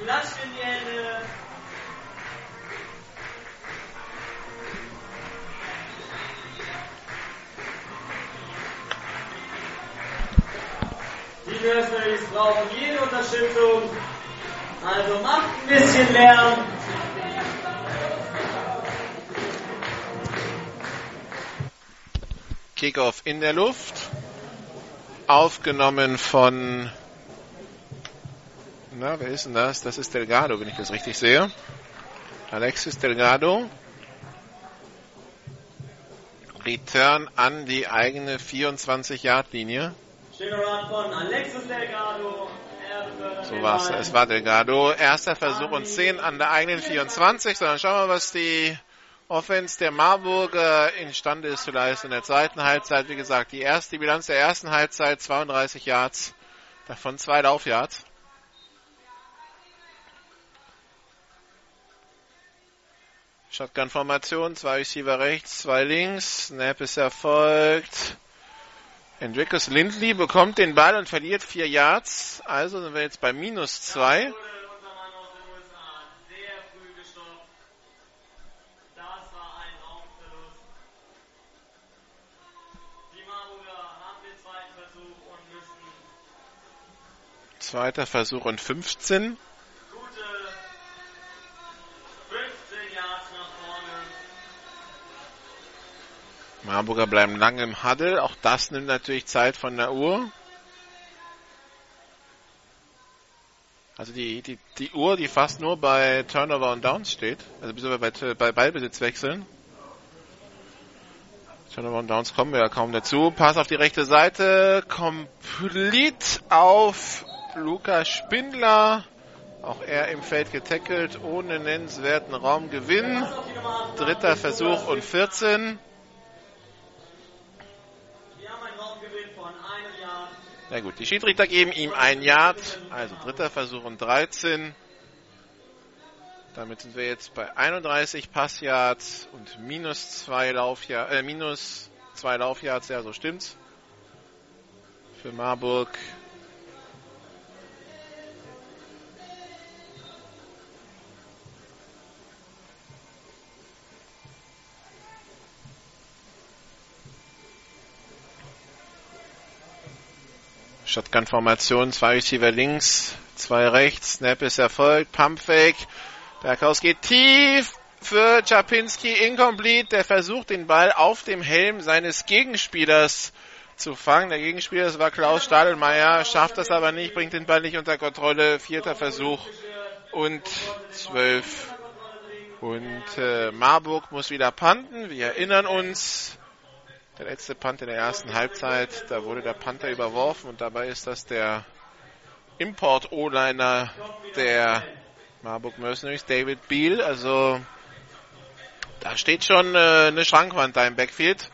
Klatscht in die Hände. Nurseries brauchen jede Unterstützung. Also macht ein bisschen Lärm. Kickoff in der Luft. Aufgenommen von. Na, wer ist denn das? Das ist Delgado, wenn ich das richtig sehe. Alexis Delgado. Return an die eigene 24-Yard-Linie. So war es. Es war Delgado. Erster Versuch und 10 an der eigenen 24. Sondern schauen wir mal, was die Offense der Marburger imstande ist zu leisten in der zweiten Halbzeit. Wie gesagt, die erste die Bilanz der ersten Halbzeit 32 Yards, davon zwei Laufyards. Shotgun-Formation, zwei Receiver rechts, zwei links. Snap ist erfolgt. Enrikus Lindley bekommt den Ball und verliert vier Yards. Also sind wir jetzt bei minus zwei. Zweiter Versuch und 15. Marburger bleiben lange im Huddle. Auch das nimmt natürlich Zeit von der Uhr. Also die, die, die Uhr, die fast nur bei Turnover und Downs steht. Also beziehungsweise bei, bei Ballbesitzwechseln. Turnover und Downs kommen wir ja kaum dazu. Pass auf die rechte Seite. Complete auf Lukas Spindler. Auch er im Feld getackelt, ohne nennenswerten Raumgewinn. Dritter Versuch und 14. Na gut, die Schiedsrichter geben ihm ein Yard, also dritter Versuch und 13. Damit sind wir jetzt bei 31 Passyards und minus zwei Laufyards, äh, minus zwei Laufyards, ja, so stimmt's. Für Marburg. Shotgun-Formation, zwei Receiver links, zwei rechts, Snap ist erfolgt, Pumpfake, Berghaus geht tief, für Czapinski incomplete. Der versucht den Ball auf dem Helm seines Gegenspielers zu fangen. Der Gegenspieler, das war Klaus Stadelmeier, schafft das aber nicht, bringt den Ball nicht unter Kontrolle. Vierter Versuch und zwölf. Und äh, Marburg muss wieder panten. Wir erinnern uns, der letzte Punt in der ersten Halbzeit, da wurde der Panther überworfen und dabei ist das der Import-O-Liner der Marburg Mercenaries, David Beal. Also da steht schon äh, eine Schrankwand da im Backfield.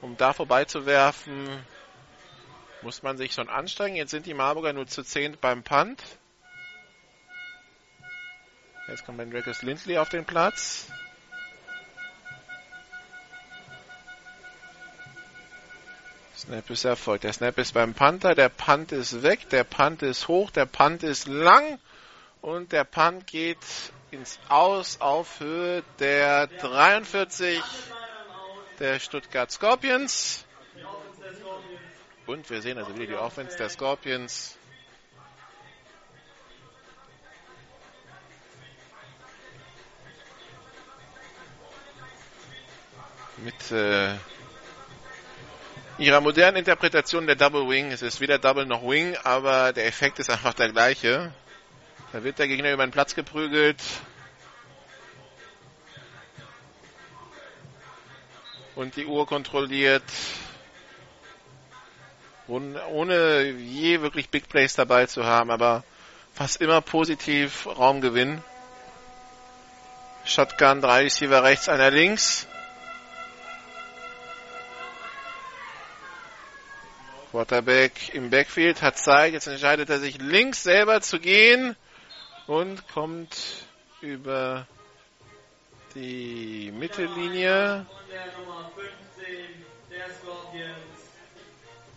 Um da vorbeizuwerfen, muss man sich schon anstrengen. Jetzt sind die Marburger nur zu 10 beim Punt. Jetzt kommt Hendrikus Lindley auf den Platz. Snap ist erfolgt. Der Snap ist beim Panther. Der Punt ist weg. Der Punt ist hoch. Der Punt ist lang. Und der Punt geht ins Aus auf Höhe der 43 der Stuttgart Scorpions. Und wir sehen also wieder die Offense der Scorpions. Mit äh, ihrer modernen Interpretation der Double Wing. Es ist weder Double noch Wing, aber der Effekt ist einfach der gleiche. Da wird der Gegner über den Platz geprügelt. Und die Uhr kontrolliert. Ohne je wirklich Big Plays dabei zu haben, aber fast immer positiv Raumgewinn. Shotgun, drei Receiver rechts, einer links. Quarterback im Backfield hat Zeit. Jetzt entscheidet er sich links selber zu gehen und kommt über die Mittellinie.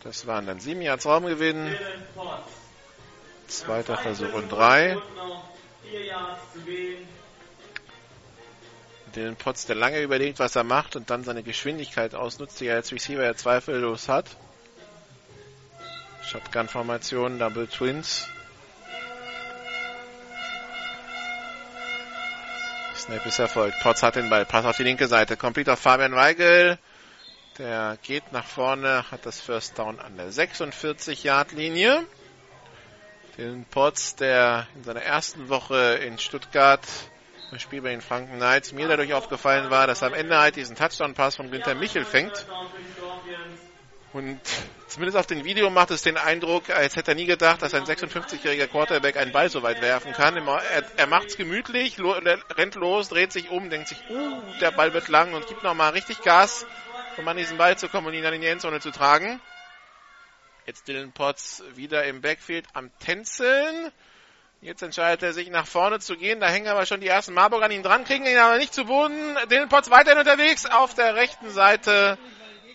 Das waren dann sieben Yards Raumgewinn. Zweiter Versuch und drei. Den Potts, der lange überlegt, was er macht und dann seine Geschwindigkeit ausnutzt, die er als Receiver ja zweifellos hat. Shotgun-Formation, Double Twins. Snap ist erfolgt. Potts hat den Ball. Pass auf die linke Seite. Complete auf Fabian Weigel. Der geht nach vorne, hat das First Down an der 46-Yard-Linie. Den Potts, der in seiner ersten Woche in Stuttgart im Spiel bei den Franken Knights mir dadurch aufgefallen war, dass er am Ende halt diesen Touchdown-Pass von Günther Michel fängt. Und zumindest auf dem Video macht es den Eindruck, als hätte er nie gedacht, dass ein 56-jähriger Quarterback einen Ball so weit werfen kann. Er, er macht's gemütlich, rennt los, dreht sich um, denkt sich, uh, der Ball wird lang und gibt nochmal richtig Gas, um an diesen Ball zu kommen und ihn dann in die Endzone zu tragen. Jetzt Dylan Potts wieder im Backfield am Tänzeln. Jetzt entscheidet er sich nach vorne zu gehen. Da hängen aber schon die ersten Marburg an ihn dran, kriegen ihn aber nicht zu Boden. Dylan Potts weiterhin unterwegs auf der rechten Seite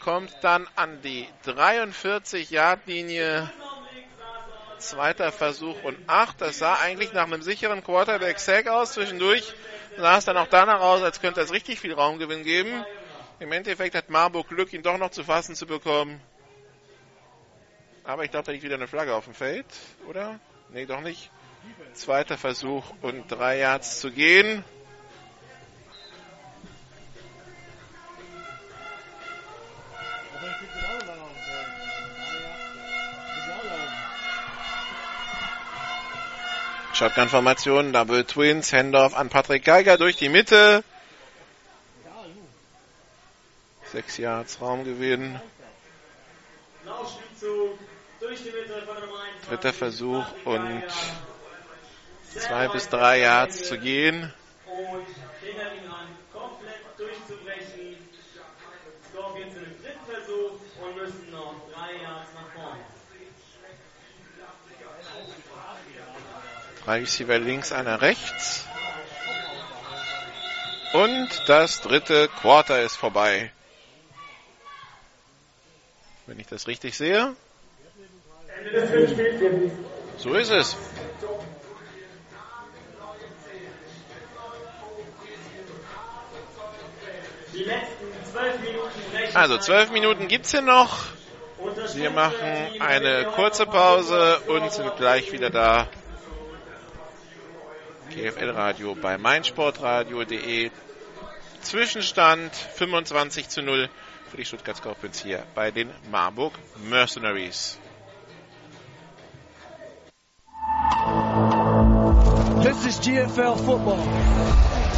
kommt dann an die 43-Yard-Linie. Zweiter Versuch und acht. Das sah eigentlich nach einem sicheren Quarterback-Sack aus. Zwischendurch sah es dann auch danach aus, als könnte es richtig viel Raumgewinn geben. Im Endeffekt hat Marburg Glück, ihn doch noch zu fassen zu bekommen. Aber ich glaube, da liegt wieder eine Flagge auf dem Feld, oder? Nee, doch nicht. Zweiter Versuch und drei Yards zu gehen. Shotgun-Formation, Double Twins, Handoff an Patrick Geiger durch die Mitte. Sechs Yards Raumgewinn. Dritter Versuch und zwei bis drei Yards zu gehen. Drei Receiver links, einer rechts. Und das dritte Quarter ist vorbei. Wenn ich das richtig sehe. So ist es. Also zwölf Minuten gibt es hier noch. Wir machen eine kurze Pause und sind gleich wieder da GFL Radio bei meinsportradio.de. Zwischenstand 25 zu 0 für die Stuttgart Scorpions hier bei den Marburg Mercenaries. This is GFL Football.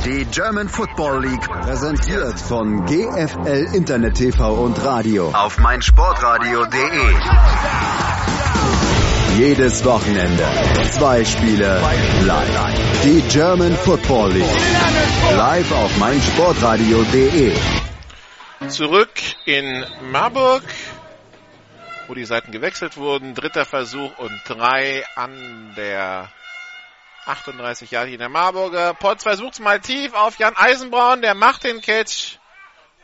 Die German Football League präsentiert von GFL Internet TV und Radio auf meinsportradio.de. Jedes Wochenende zwei Spiele live. Die German Football League live auf meinsportradio.de. Zurück in Marburg, wo die Seiten gewechselt wurden. Dritter Versuch und drei an der 38 Jahre der Marburger. Potts versucht mal tief auf Jan Eisenbraun. Der macht den Catch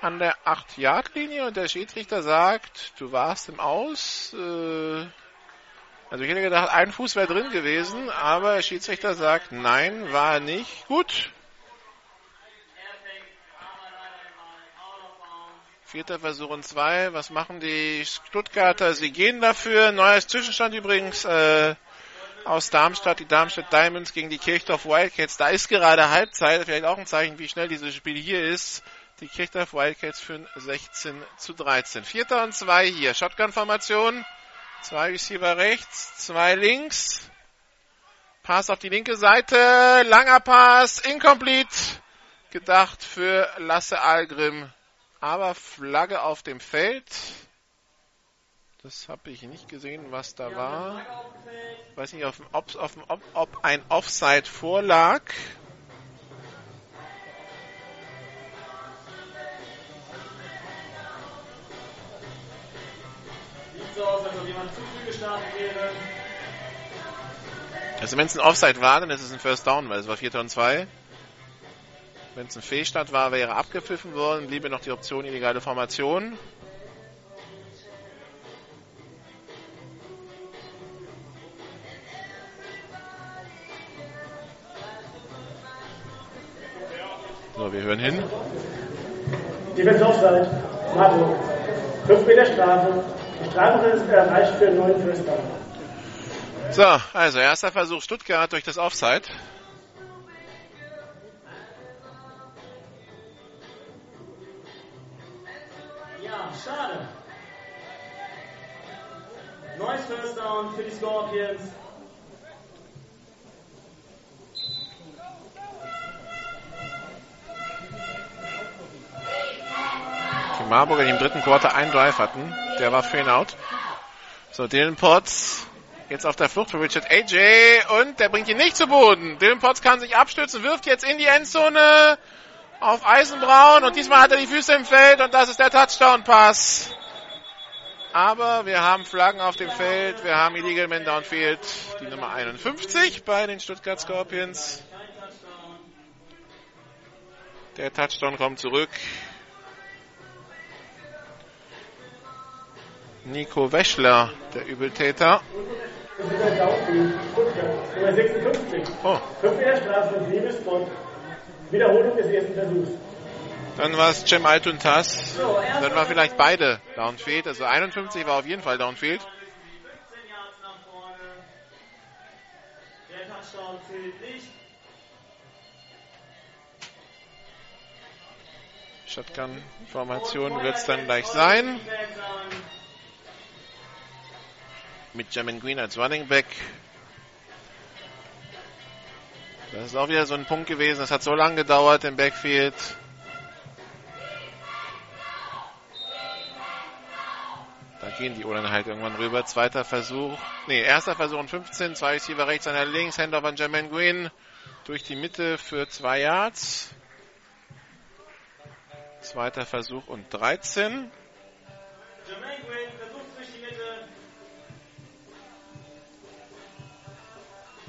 an der 8-Yard-Linie und der Schiedsrichter sagt, du warst im Aus. Äh, also ich hätte gedacht, ein Fuß wäre drin gewesen, aber der Schiedsrichter sagt, nein, war nicht. Gut. Vierter Versuch und zwei. Was machen die Stuttgarter? Sie gehen dafür. Neues Zwischenstand übrigens äh, aus Darmstadt. Die Darmstadt Diamonds gegen die Kirchdorf Wildcats. Da ist gerade Halbzeit. Vielleicht auch ein Zeichen, wie schnell dieses Spiel hier ist. Die Kirchdorf Wildcats führen 16 zu 13. Vierter und zwei hier. Shotgun-Formation. Zwei Receiver rechts, zwei links. Pass auf die linke Seite. Langer Pass. Incomplete. Gedacht für Lasse Algrim. Aber Flagge auf dem Feld. Das habe ich nicht gesehen, was da war. Ich weiß nicht, ob, ob, ob ein Offside vorlag. So aus, als ob jemand zu früh gestartet wäre. Also wenn es ein Offside war, dann ist es ein First Down, weil es war 4 und 2. Wenn es ein Fehlstart war, wäre abgepfiffen worden, bliebe noch die Option illegale Formation. So, wir hören hin. Defense Offside, Marburg. 5 Meter Strafe. Ist erreicht für First Down. So, also erster Versuch Stuttgart durch das Offside. Ja, schade. Neues First Down für die Scorpions. Die Marburger, die im dritten Quarter einen Drive hatten, der war für ihn out. So, Dylan Potts jetzt auf der Flucht für Richard AJ und der bringt ihn nicht zu Boden. Dylan Potts kann sich abstützen, wirft jetzt in die Endzone auf Eisenbraun und diesmal hat er die Füße im Feld und das ist der Touchdown-Pass. Aber wir haben Flaggen auf dem Feld, wir haben Illegal Man Downfield, die Nummer 51 bei den Stuttgart Scorpions. Der Touchdown kommt zurück. Nico Wäschler, der Übeltäter. Nummer 56. Oh. 5 Meter Strafe und Liebesbond. Wiederholung des ersten Versuchs. Dann war es Cem Altuntas. Dann war vielleicht beide Downfield. Also 51 war auf jeden Fall Downfield. 15 Yards nach vorne. Der Touchdown zählt nicht. Shotgun-Formation wird es dann gleich sein. Mit Jamin Green als Running Back. Das ist auch wieder so ein Punkt gewesen. Das hat so lange gedauert im Backfield. Da gehen die Ohren halt irgendwann rüber. Zweiter Versuch. Nee, erster Versuch und 15. Zwei Receiver rechts, einer links. Handoff an Jermaine Green. Durch die Mitte für zwei Yards. Zweiter Versuch und 13. Jermaine Green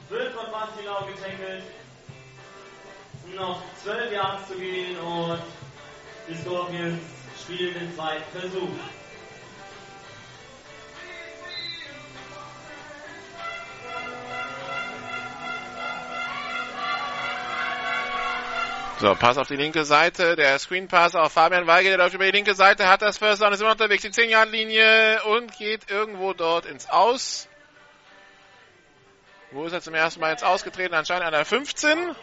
12 von 20 Lau getackelt. Noch 12 Yards zu gehen und die Scorpions spielen den zweiten Versuch. So, Pass auf die linke Seite, der Screen Pass auf Fabian Weigel, der läuft über die linke Seite, hat das First Down, ist immer unterwegs, die 10 Yard Linie und geht irgendwo dort ins Aus. Wo ist er zum ersten Mal jetzt ausgetreten? Anscheinend an der 15.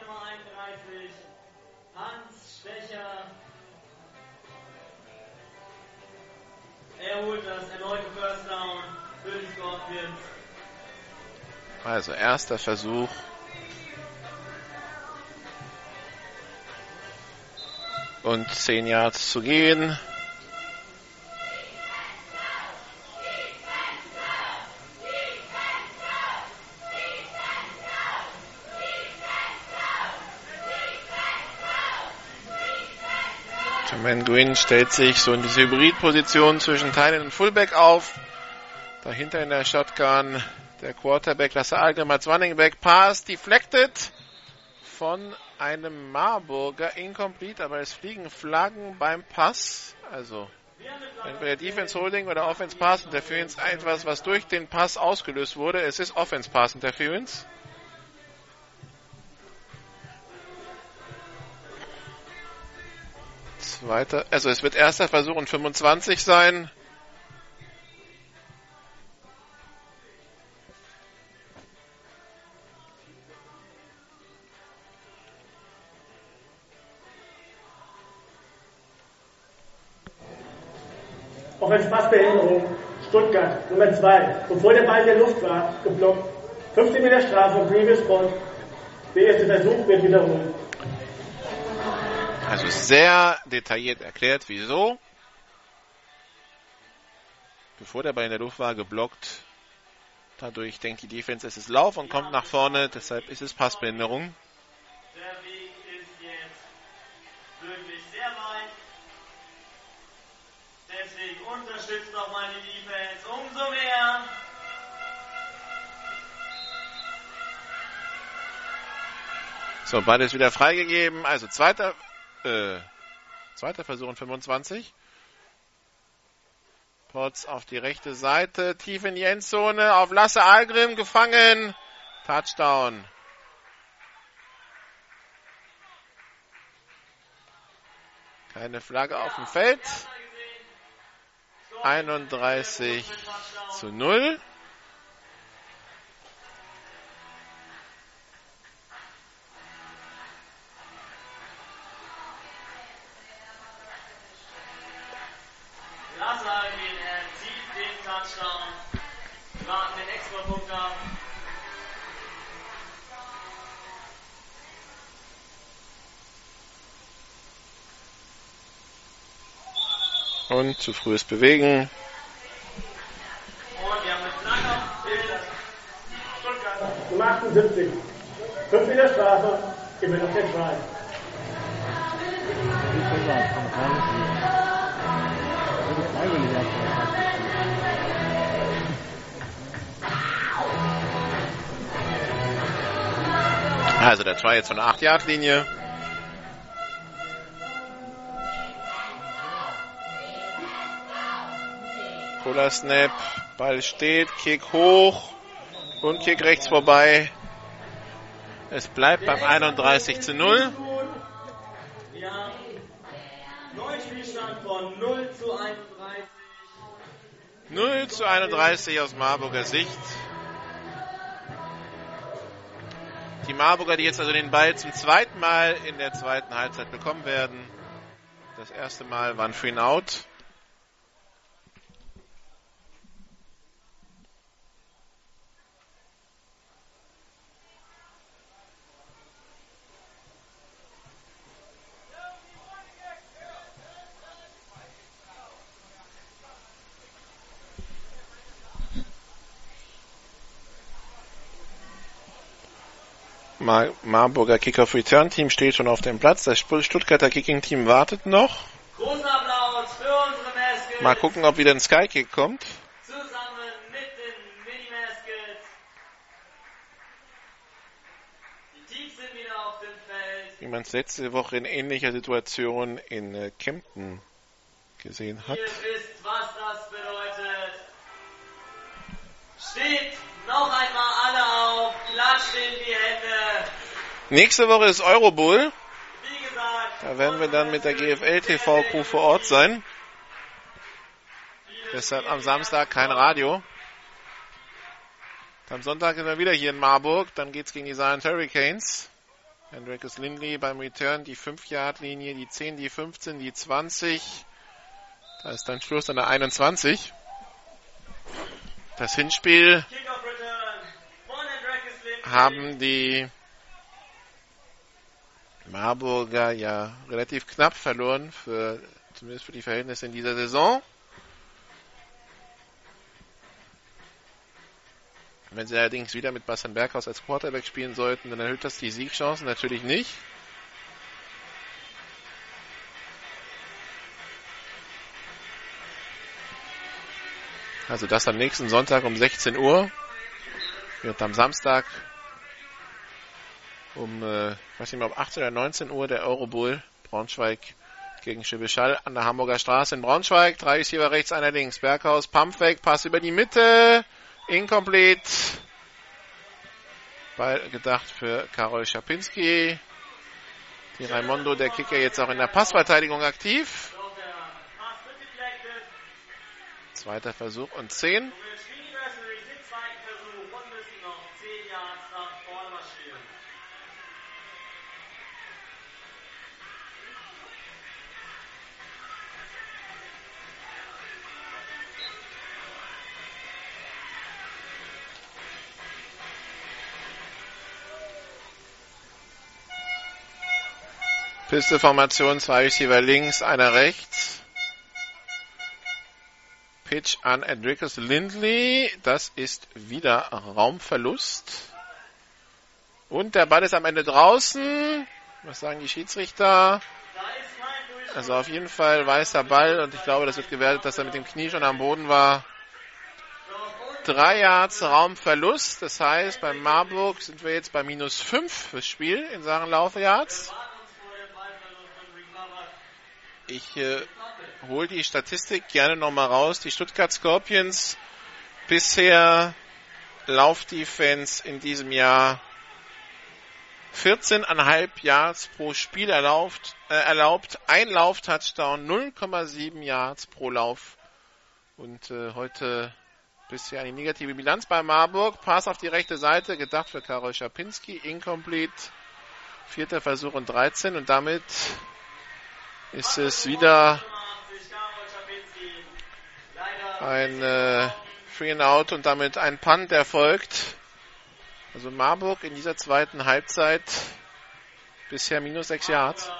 Also erster Versuch. Und 10 Yards zu gehen. Jermaine Green stellt sich so in diese Hybridposition zwischen Teilen und Fullback auf. Dahinter in der Shotgun der Quarterback Lasse Algrim als Running Back Pass deflected von einem Marburger incomplete, aber es fliegen Flaggen beim Pass. Also entweder Defense Holding oder Offense Pass Interference etwas, was durch den Pass ausgelöst wurde. Es ist Offense Pass Interference. Zweiter, also es wird erster Versuch und 25 sein. Offenspassbehinderung, Stuttgart, Nummer 2. Bevor der Ball in der Luft war, geblockt. 15 Meter Strafe, Previous Spot. Der erste Versuch wird wiederholt. Also sehr detailliert erklärt, wieso. Bevor der Ball in der Luft war, geblockt. Dadurch denkt die Defense, es ist Lauf und kommt nach vorne. Deshalb ist es Passbehinderung. Der Weg ist jetzt wirklich sehr weit. Deswegen unterstützt doch mal die Defense umso mehr. So, Ball ist wieder freigegeben. Also zweiter, äh, zweiter Versuch und 25. Potts auf die rechte Seite, tief in die Endzone, auf Lasse Algrim gefangen. Touchdown. Keine Flagge auf dem Feld. 31 zu 0. Und zu frühes Bewegen. Nummer 78. 5 Meter Strafe, gewinnt auf den Try. Also der Try jetzt von der 8-Yard-Linie. Cooler Snap. Ball steht. Kick hoch. Und Kick rechts vorbei. Es bleibt beim 31 zu 0. Wir haben neuen Spielstand von 0 zu 31. 0 zu 31 aus Marburger Sicht. Die Marburger, die jetzt also den Ball zum zweiten Mal in der zweiten Halbzeit bekommen werden. Das erste Mal war ein Free Out. Mar Marburger Kickoff Return Team steht schon auf dem Platz. Das Stuttgarter Kicking Team wartet noch. Großen Applaus für unsere Maskets. Mal gucken, ob wieder ein Sky Kick kommt. Zusammen mit den Mini-Maskets. Die Teams sind wieder auf dem Feld. Wie man es letzte Woche in ähnlicher Situation in äh, Kempten gesehen hat. Ihr wisst, was das bedeutet. Steht noch einmal alle auf, klatscht in die Hände. Nächste Woche ist Eurobowl. Da werden wir dann mit der GFL TV Crew vor Ort sein. Deshalb am Samstag kein Radio. Am Sonntag sind wir wieder hier in Marburg. Dann geht's gegen die Zion Hurricanes. Hendrikus Lindley beim Return die 5-Yard-Linie, die 10, die 15, die 20. Da ist dann Schluss an der 21. Das Hinspiel Kickoff return. Von Andrakis Lindley. Haben die Marburger ja relativ knapp verloren, für, zumindest für die Verhältnisse in dieser Saison. Wenn sie allerdings wieder mit Bastian Berghaus als Quarterback spielen sollten, dann erhöht das die Siegchancen natürlich nicht. Also das am nächsten Sonntag um 16 Uhr. Wird am Samstag um, äh, weiß nicht mehr, um 18 oder 19 Uhr der Eurobowl Braunschweig gegen Schibbeschall an der Hamburger Straße in Braunschweig. Drei Receiver rechts, einer links. Berghaus, Pumpfake, Pass über die Mitte. Incomplete. Ball gedacht für Karol Schapinski. Die Raimondo, der Kicker, jetzt auch in der Passverteidigung aktiv. Zweiter Versuch und 10. Pisteformation, zwei Receiver links, einer rechts. Pitch an Edricus Lindley. Das ist wieder Raumverlust. Und der Ball ist am Ende draußen. Was sagen die Schiedsrichter? Also auf jeden Fall weißer Ball und ich glaube, das wird gewertet, dass er mit dem Knie schon am Boden war. Drei Yards Raumverlust. Das heißt, bei Marburg sind wir jetzt bei minus fünf fürs Spiel in Sachen Laufyards. Ich äh, hole die Statistik gerne nochmal raus. Die Stuttgart Scorpions bisher Laufdefense in diesem Jahr 14,5 Yards pro Spiel erlaubt, äh, erlaubt. Ein Lauf-Touchdown, 0,7 Yards pro Lauf. Und äh, heute bisher eine negative Bilanz bei Marburg. Pass auf die rechte Seite, gedacht für Karol Schapinski, incomplete. Vierter Versuch und 13 und damit ist es wieder ein äh, Free and Out und damit ein Punt erfolgt. Also Marburg in dieser zweiten Halbzeit bisher minus 6 Yards.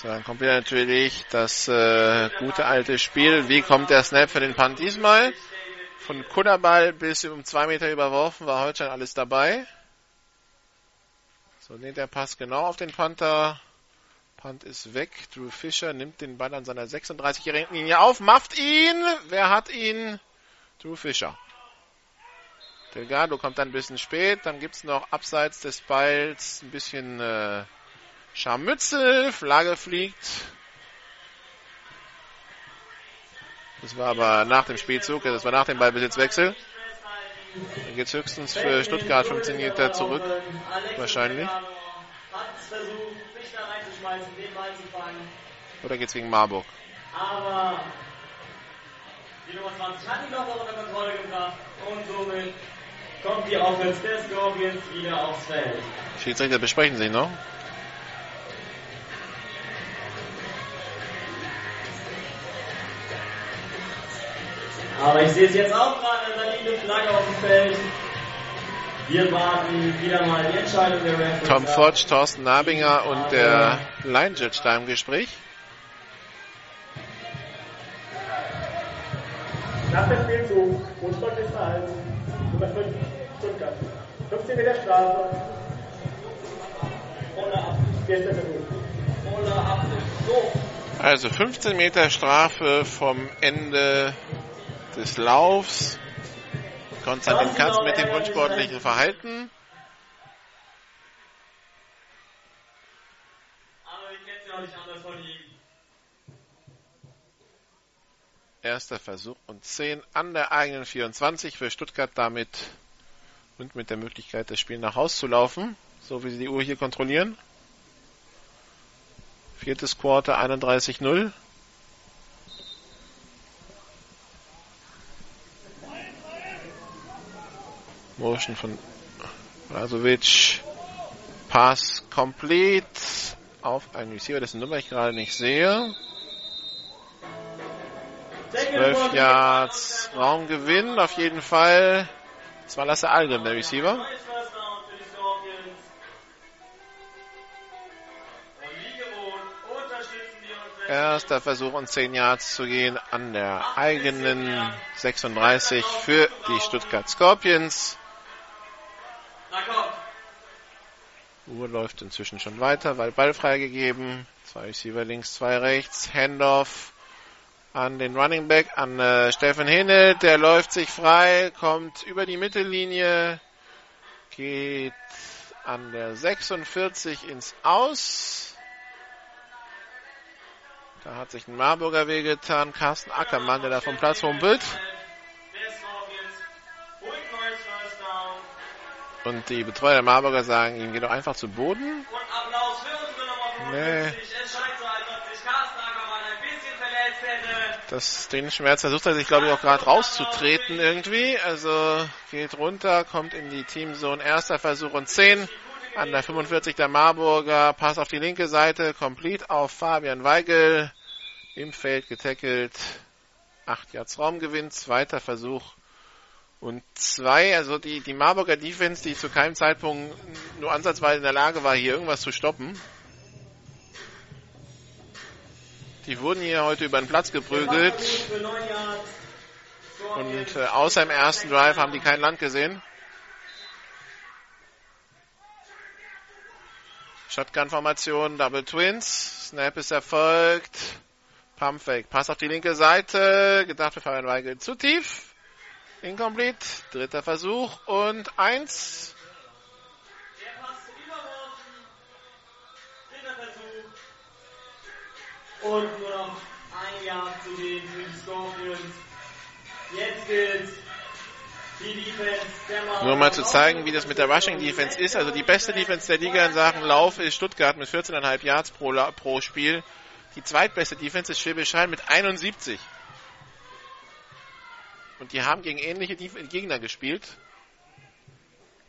So, dann kommt wieder natürlich das äh, gute alte Spiel. Wie kommt der Snap für den Punt diesmal? Von Kudderball bis um zwei Meter überworfen war heute schon alles dabei. So, nimmt der Pass genau auf den Panther. Punt ist weg. Drew Fischer nimmt den Ball an seiner 36-jährigen Linie auf, macht ihn. Wer hat ihn? Drew Fischer. Delgado kommt dann ein bisschen spät. Dann gibt's noch abseits des Balls ein bisschen äh, Scharmützel. Flagge fliegt. Das war aber nach dem Spielzug, das war nach dem Ballbesitzwechsel. Dann geht's höchstens für Stuttgart 15 Meter zurück. Wahrscheinlich. Oder geht's gegen Marburg? Aber die Nummer 20 hat ihn noch unter Kontrolle gebracht und somit kommt die Offense der Scorpions wieder aufs Feld. Schiedsrichter besprechen sich noch. Aber ich sehe es jetzt auch gerade, da liegt eine Flagge auf dem Feld. Wir warten wieder mal die Entscheidung der Referees. Tom. Forge, Thorsten Nabinger und der Line Judge da im Gespräch. Nach dem Spielzug, unsportliches Verhalten, Nummer 5, Stuttgart. 15 Meter Strafe. Ohne ab. Erster Versuch. Ohne Absicht. So. Also 15 Meter Strafe vom Ende des Laufs. Konstantin Katz mit dem unsportlichen Verhalten. Erster Versuch und 10 an der eigenen 24 für Stuttgart damit und mit der Möglichkeit, das Spiel nach Haus zu laufen, so wie sie die Uhr hier kontrollieren. Viertes Quarter 31-0. Motion von Blasovic. Pass complete auf einen Receiver, dessen Nummer ich gerade nicht sehe. 12 Yards Raumgewinn auf jeden Fall. Das war Lasse Algrim, der Receiver. Erster Versuch und 10 Yards zu gehen an der eigenen 36 für die Stuttgart Scorpions. Uhr läuft inzwischen schon weiter, weil Ball freigegeben. Zwei Receiver links, zwei rechts. Handoff an den Running Back, an äh, Steffen Hinne. Der läuft sich frei, kommt über die Mittellinie, geht an der 46 ins Aus. Da hat sich ein Marburger wehgetan. Carsten Ackermann, der da vom Platz humpelt. Und die Betreuer der Marburger sagen ihm, geh doch einfach zu Boden. Nee. 55. Es scheint so, als ob sich Carsten Ackermann ein bisschen verletzt hätte. Das den Schmerz versucht er sich, glaube ich, auch gerade rauszutreten irgendwie. Also geht runter, kommt in die Teamzone. Erster Versuch und 10. An der 45 der Marburger. Pass auf die linke Seite. Complete auf Fabian Weigel. Im Feld getackelt. 8 Yards Raumgewinn. Zweiter Versuch und zwei. Also die, die Marburger Defense, die zu keinem Zeitpunkt nur ansatzweise in der Lage war, hier irgendwas zu stoppen. Die wurden hier heute über den Platz geprügelt. Für 9 Yards. Und äh, außer im ersten Drive haben die kein Land gesehen. Shotgun-Formation, Double Twins. Snap ist erfolgt. Pump Fake. Pass auf die linke Seite. Gedacht für Fabian Weigel zu tief. Incomplete. Dritter Versuch und eins. Und nur noch ein Jahr zu gehen für die Scorpions. Jetzt gilt die Defense der Mauer. Nur mal zu zeigen, wie das mit der Rushing Defense ist. Also die beste Defense der Liga in Sachen Lauf ist Stuttgart mit 14,5 Yards pro, pro Spiel. Die zweitbeste Defense ist Schwäbisch Hall mit 71. Und die haben gegen ähnliche Gegner gespielt.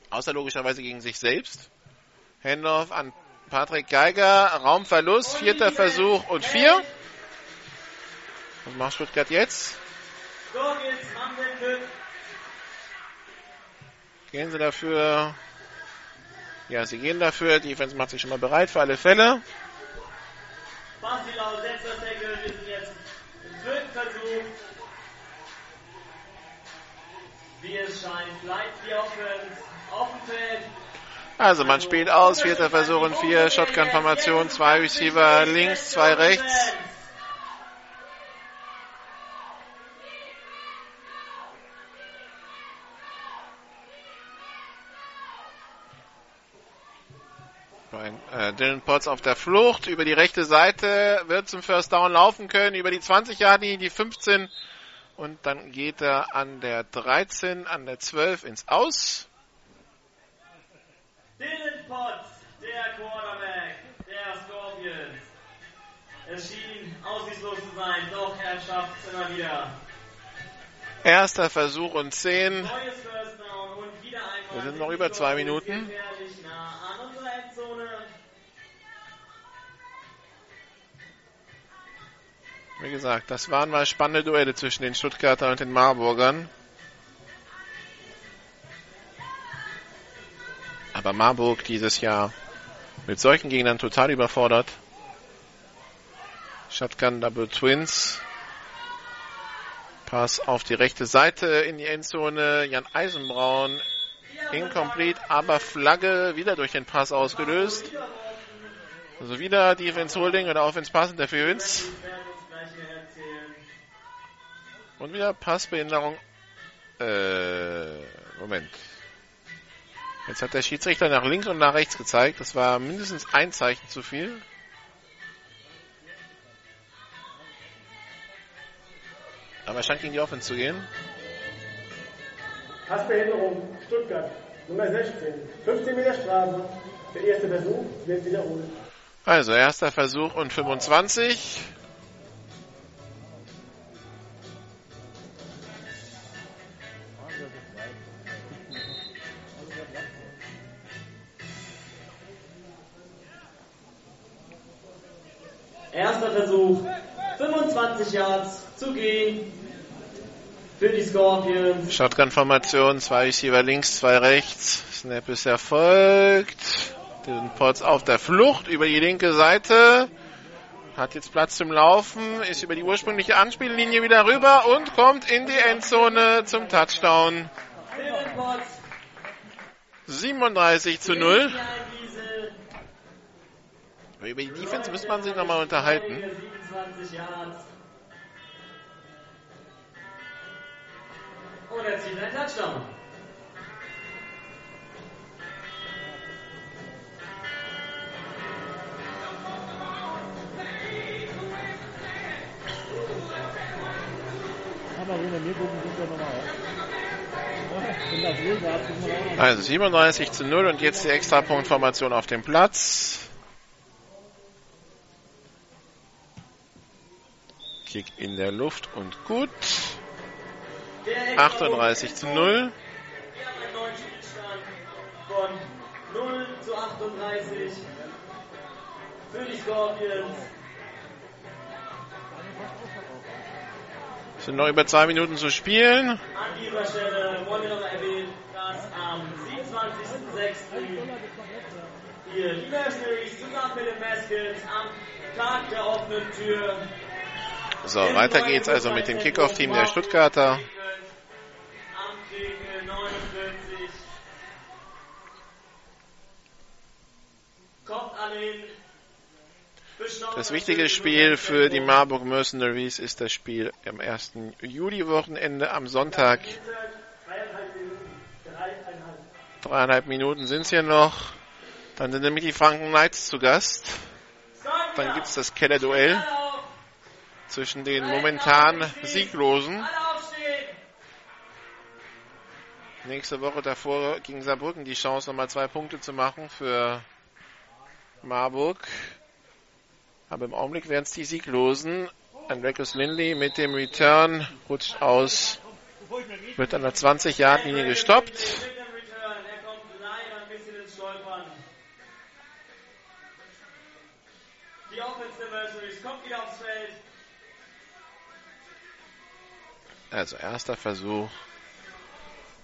Außer logischerweise gegen sich selbst. Handoff an Patrick Geiger. Raumverlust. Vierter Versuch und vier. Was macht Stuttgart jetzt? Gehen sie dafür? Ja, sie gehen dafür. Die Defense macht sich schon mal bereit für alle Fälle. Basilau setzt das Deckel. Wir sind jetzt im dritten Versuch. Wie es scheint, bleibt die Offense. Also man spielt aus. Vierter Versuch und vier. Shotgun-Formation. Zwei Receiver links, zwei rechts. Äh, Dylan Potts auf der Flucht über die rechte Seite, wird zum First Down laufen können, über die 20 Jahre, die 15 und dann geht er an der 13, an der 12 ins Aus. Dylan Potts, der Quarterback der Scorpions. Es schien aussichtslos zu sein, doch er schafft es immer wieder. Erster Versuch und 10. Neues First Down und wieder einmal. Wir sind noch über zwei Minuten. Nah Wie gesagt, das waren mal spannende Duelle zwischen den Stuttgarter und den Marburgern. Aber Marburg dieses Jahr mit solchen Gegnern total überfordert. Shotgun Double Twins. Pass auf die rechte Seite in die Endzone. Jan Eisenbraun. Incomplete, aber Flagge wieder durch den Pass ausgelöst. Also wieder Defense Holding oder Offense Pass Interference. Und wieder Passbehinderung. Äh, Moment. Jetzt hat der Schiedsrichter nach links und nach rechts gezeigt. Das war mindestens ein Zeichen zu viel. Aber er scheint gegen die Offense zu gehen. Passbehinderung Stuttgart, Nummer 16. 15 Meter Strafe. Der erste Versuch wird wiederholt. Also, erster Versuch und 25. Erster Versuch, 25 Yards zu gehen für die Scorpions. Shotgun-Formation, zwei Receiver links, zwei rechts. Snap ist erfolgt. Den Potts auf der Flucht über die linke Seite. Hat jetzt Platz zum Laufen, ist über die ursprüngliche Anspiellinie wieder rüber und kommt in die Endzone zum Touchdown. 37 zu 0. Über die Defense müsste man sich nochmal unterhalten. Und er zieht einen Touchdown. Also 37 zu 0 und jetzt die Extrapunktformation auf dem Platz. Kick in der Luft und gut. 38 zu 0. Wir haben einen neuen Spielstand von 0 zu 38 für die Scorpions. Es sind noch über zwei Minuten zu spielen. An dieser Stelle wollen wir noch erwähnen, dass am 27.06. hier die Mercenaries zusammen mit den Maskins am Tag der offenen Tür So, weiter geht's also mit dem Kickoff-Team der Stuttgarter. am Kick 49 kommt an den Das wichtige Spiel für die Marburg Mercenaries ist das Spiel am 1. Juli-Wochenende am Sonntag. Dreieinhalb Minuten sind es hier noch. Dann sind nämlich die Franken Knights zu Gast. Dann gibt's das Keller-Duell zwischen den momentan Sieglosen. Nächste Woche davor gegen Saarbrücken die Chance, nochmal zwei Punkte zu machen für Marburg. Aber im Augenblick wären es die Sieglosen. Andreas Lindley mit dem Return rutscht aus. Wird an der 20-Yard-Linie gestoppt. Die Mercenaries kommt wieder aufs Feld. Also erster Versuch.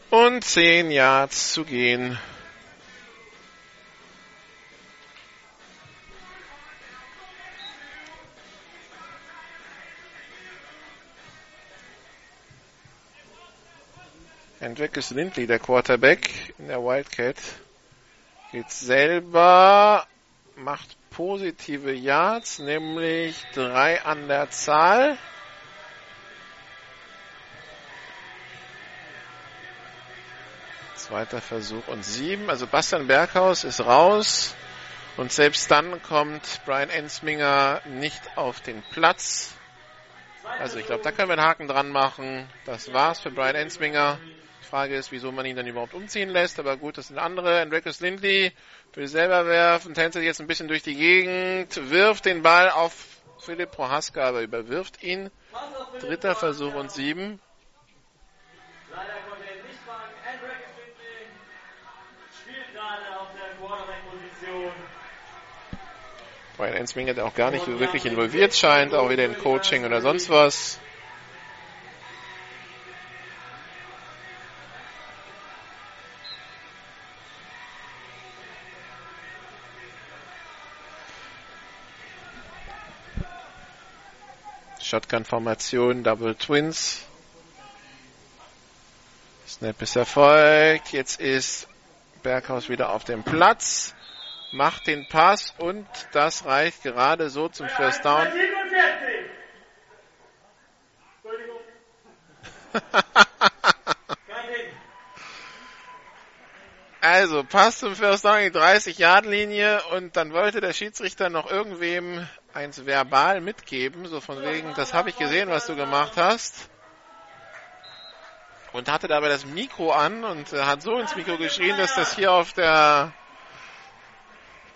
Und 10 Yards zu gehen. Andreas Lindley, der Quarterback in der Wildcat, geht selber, macht positive Yards, nämlich drei an der Zahl. Zweiter Versuch und sieben. Also Bastian Berghaus ist raus. Und selbst dann kommt Brian Ensminger nicht auf den Platz. Also ich glaube, da können wir einen Haken dran machen. Das war's für Brian Ensminger. Die Frage ist, wieso man ihn dann überhaupt umziehen lässt. Aber gut, das sind andere. Enriquez Lindley will selber werfen, tänzelt jetzt ein bisschen durch die Gegend, wirft den Ball auf Philipp Prohaska, aber überwirft ihn. Dritter Versuch und sieben. Brian Ensminger, der auch gar nicht wirklich involviert scheint, auch wieder in Coaching oder sonst was. Shotgun-Formation, Double Twins. Snap ist erfolgt. Jetzt ist Berghaus wieder auf dem Platz. Macht den Pass und das reicht gerade so zum First Down. 47. Entschuldigung. Kein Ding. Also, Pass zum First Down, die 30-Yard-Linie und dann wollte der Schiedsrichter noch irgendwem eins verbal mitgeben, so von wegen, das habe ich gesehen, was du gemacht hast. Und hatte dabei das Mikro an und hat so ins Mikro geschrien, dass das hier auf der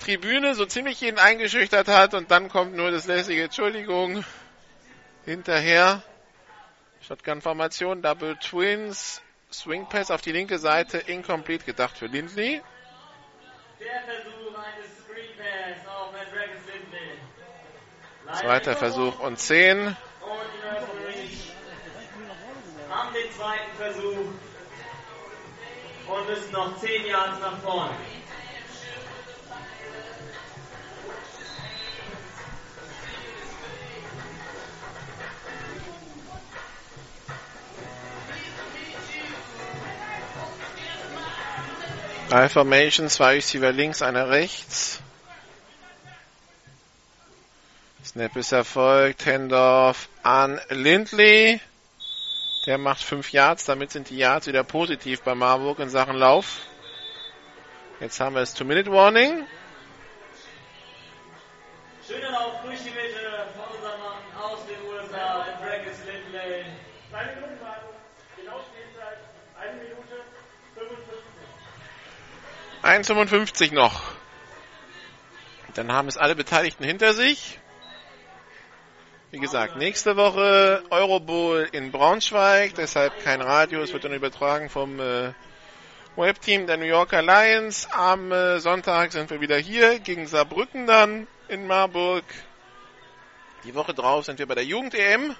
Tribüne so ziemlich jeden eingeschüchtert hat und dann kommt nur das lässige Entschuldigung hinterher. Shotgun-Formation, Double Twins, Swing Pass auf die linke Seite, incomplete gedacht für Lindley. Der Versuch eines Screen Pass auf Andrew Lindley. Zweiter Versuch und 10. Und die Mercenaries haben den zweiten Versuch und müssen noch 10 Yards nach vorne. Formation, zwei Receiver links, einer rechts. Snap ist erfolgt. Handoff an Lindley. Der macht fünf Yards. Damit sind die Yards wieder positiv bei Marburg in Sachen Lauf. Jetzt haben wir das Two-Minute-Warning. Schöner Lauf durch die Mitte 1,55 noch. Dann haben es alle Beteiligten hinter sich. Wie gesagt, nächste Woche Eurobowl in Braunschweig, deshalb kein Radio, es wird dann übertragen vom äh, Webteam der New Yorker Lions. Am äh, Sonntag sind wir wieder hier gegen Saarbrücken dann in Marburg. Die Woche drauf sind wir bei der Jugend-EM.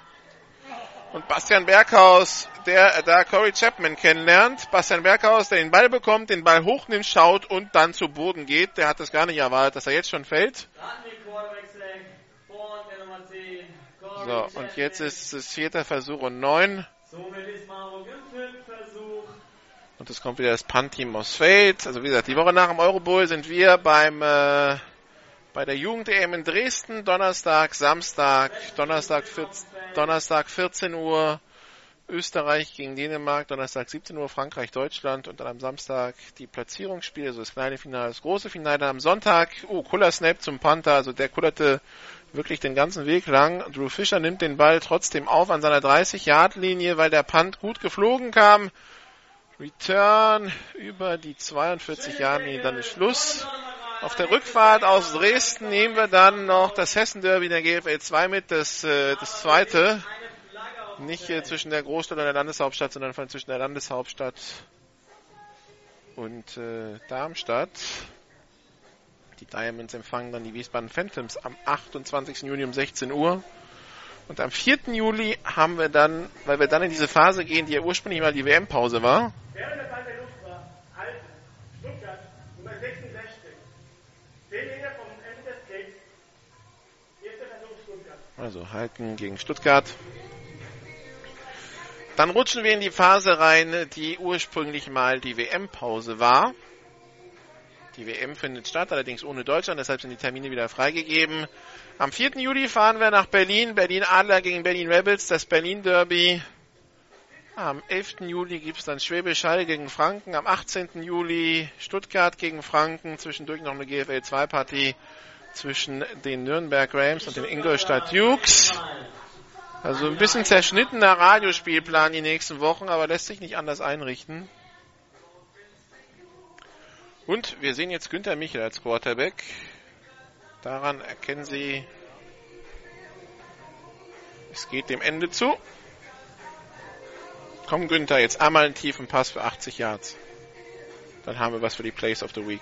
Und Bastian Berghaus, der da Corey Chapman kennenlernt. Bastian Berghaus, der den Ball bekommt, den Ball hochnimmt, schaut und dann zu Boden geht. Der hat es gar nicht erwartet, dass er jetzt schon fällt. An den Quarterback-Sack von der Nummer 10. Corey So, und jetzt ist es vierter Versuch und neun. Und es kommt wieder das Punt-Team aus Feld. Also wie gesagt, die Woche nach dem Eurobowl sind wir beim äh, bei der Jugend-EM in Dresden. Donnerstag, Samstag, Donnerstag, 14, Donnerstag 14 Uhr Österreich gegen Dänemark, Donnerstag 17 Uhr Frankreich, Deutschland und dann am Samstag die Platzierungsspiele, also das kleine Finale, das große Finale. Dann am Sonntag, oh, cooler Snap zum Panther, also der kullerte wirklich den ganzen Weg lang. Drew Fischer nimmt den Ball trotzdem auf an seiner 30-Yard-Linie, weil der Punt gut geflogen kam. Return über die 42 Jahre, nee, dann ist Schluss. Auf der Rückfahrt aus Dresden nehmen wir dann noch das Hessen Derby der GFL 2 mit, das, äh, das zweite. Nicht äh, zwischen der Großstadt und der Landeshauptstadt, sondern von zwischen der Landeshauptstadt und äh, Darmstadt. Die Diamonds empfangen dann die Wiesbaden Phantoms am 28. Juni um 16 Uhr. Und am 4. Juli haben wir dann, weil wir dann in diese Phase gehen, die ja ursprünglich mal die WM-Pause war, Während der Ball der Luft war, halten. Stuttgart, Nummer 66. 10 Meter vom Ende des Gates. Erster Versuch Stuttgart. Also halten gegen Stuttgart. Dann rutschen wir in die Phase rein, die ursprünglich mal die WM-Pause war. Die WM findet statt, allerdings ohne Deutschland, deshalb sind die Termine wieder freigegeben. Am 4. Juli fahren wir nach Berlin, Berlin Adler gegen Berlin Rebels, das Berlin Derby. Am 11. Juli gibt es dann Schwäbisch Hall gegen Franken, am 18. Juli Stuttgart gegen Franken, zwischendurch noch eine GFL 2 Partie zwischen den Nürnberg Rams und den Ingolstadt Dukes. Also ein bisschen zerschnittener Radiospielplan die nächsten Wochen, aber lässt sich nicht anders einrichten. Und wir sehen jetzt Günther Michel als Quarterback. Daran erkennen Sie, es geht dem Ende zu. Komm Günther, jetzt einmal einen tiefen Pass für 80 Yards. Dann haben wir was für die Plays of the Week.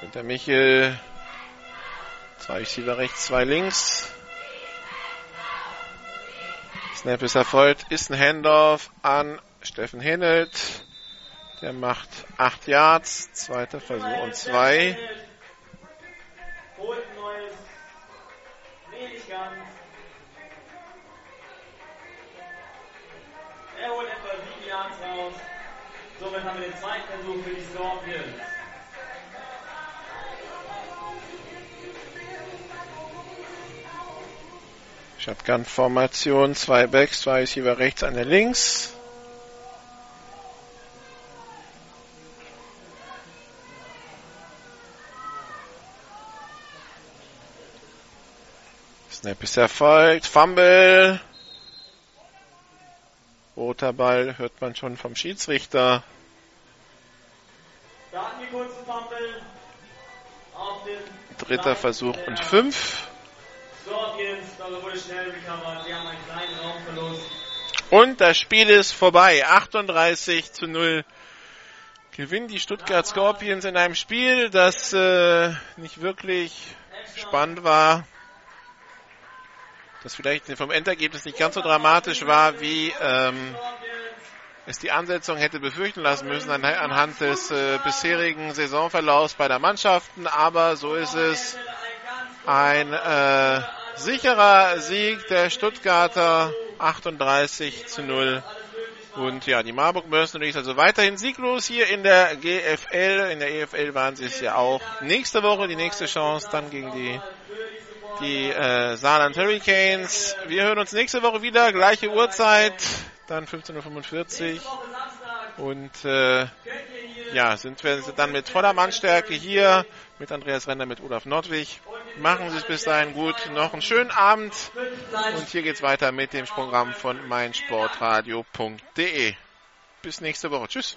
Günther Michel. Zwei Receiver rechts, zwei links. Snap ist erfolgt, ist ein Handoff an Steffen Hennelt. Der macht 8 Yards, zweiter Versuch und zwei. Holt ein neues. Nee, nicht ganz. Er holt etwa 7 Yards raus. Somit haben wir den zweiten Versuch für die Scorpions. Shotgun-Formation, zwei Backs, zwei Receiver rechts, einer links. Snap ist erfolgt, Fumble. Roter Ball hört man schon vom Schiedsrichter. Dritter Versuch und fünf. Und das Spiel ist vorbei. 38 zu 0 gewinnen die Stuttgart Scorpions in einem Spiel, das äh, nicht wirklich spannend war, das vielleicht vom Endergebnis nicht ganz so dramatisch war, wie ähm, es die Ansetzung hätte befürchten lassen müssen an, anhand des äh, bisherigen Saisonverlaufs bei der Mannschaften. Aber so ist es ein äh, sicherer Sieg der Stuttgarter 38 zu 0. Und ja, die Marburg Mercenaries also weiterhin sieglos hier in der GFL. In der EFL waren sie es ja auch. Nächste Woche die nächste Chance dann gegen die die äh, Saarland Hurricanes. Wir hören uns nächste Woche wieder, gleiche Uhrzeit, dann 15.45 Uhr. Und äh, ja, sind wir dann mit voller Mannstärke hier, mit Andreas Renner, mit Olaf Nordwig. Machen Sie es bis dahin gut. Noch einen schönen Abend. Und hier geht's weiter mit dem Programm von meinsportradio.de. Bis nächste Woche. Tschüss.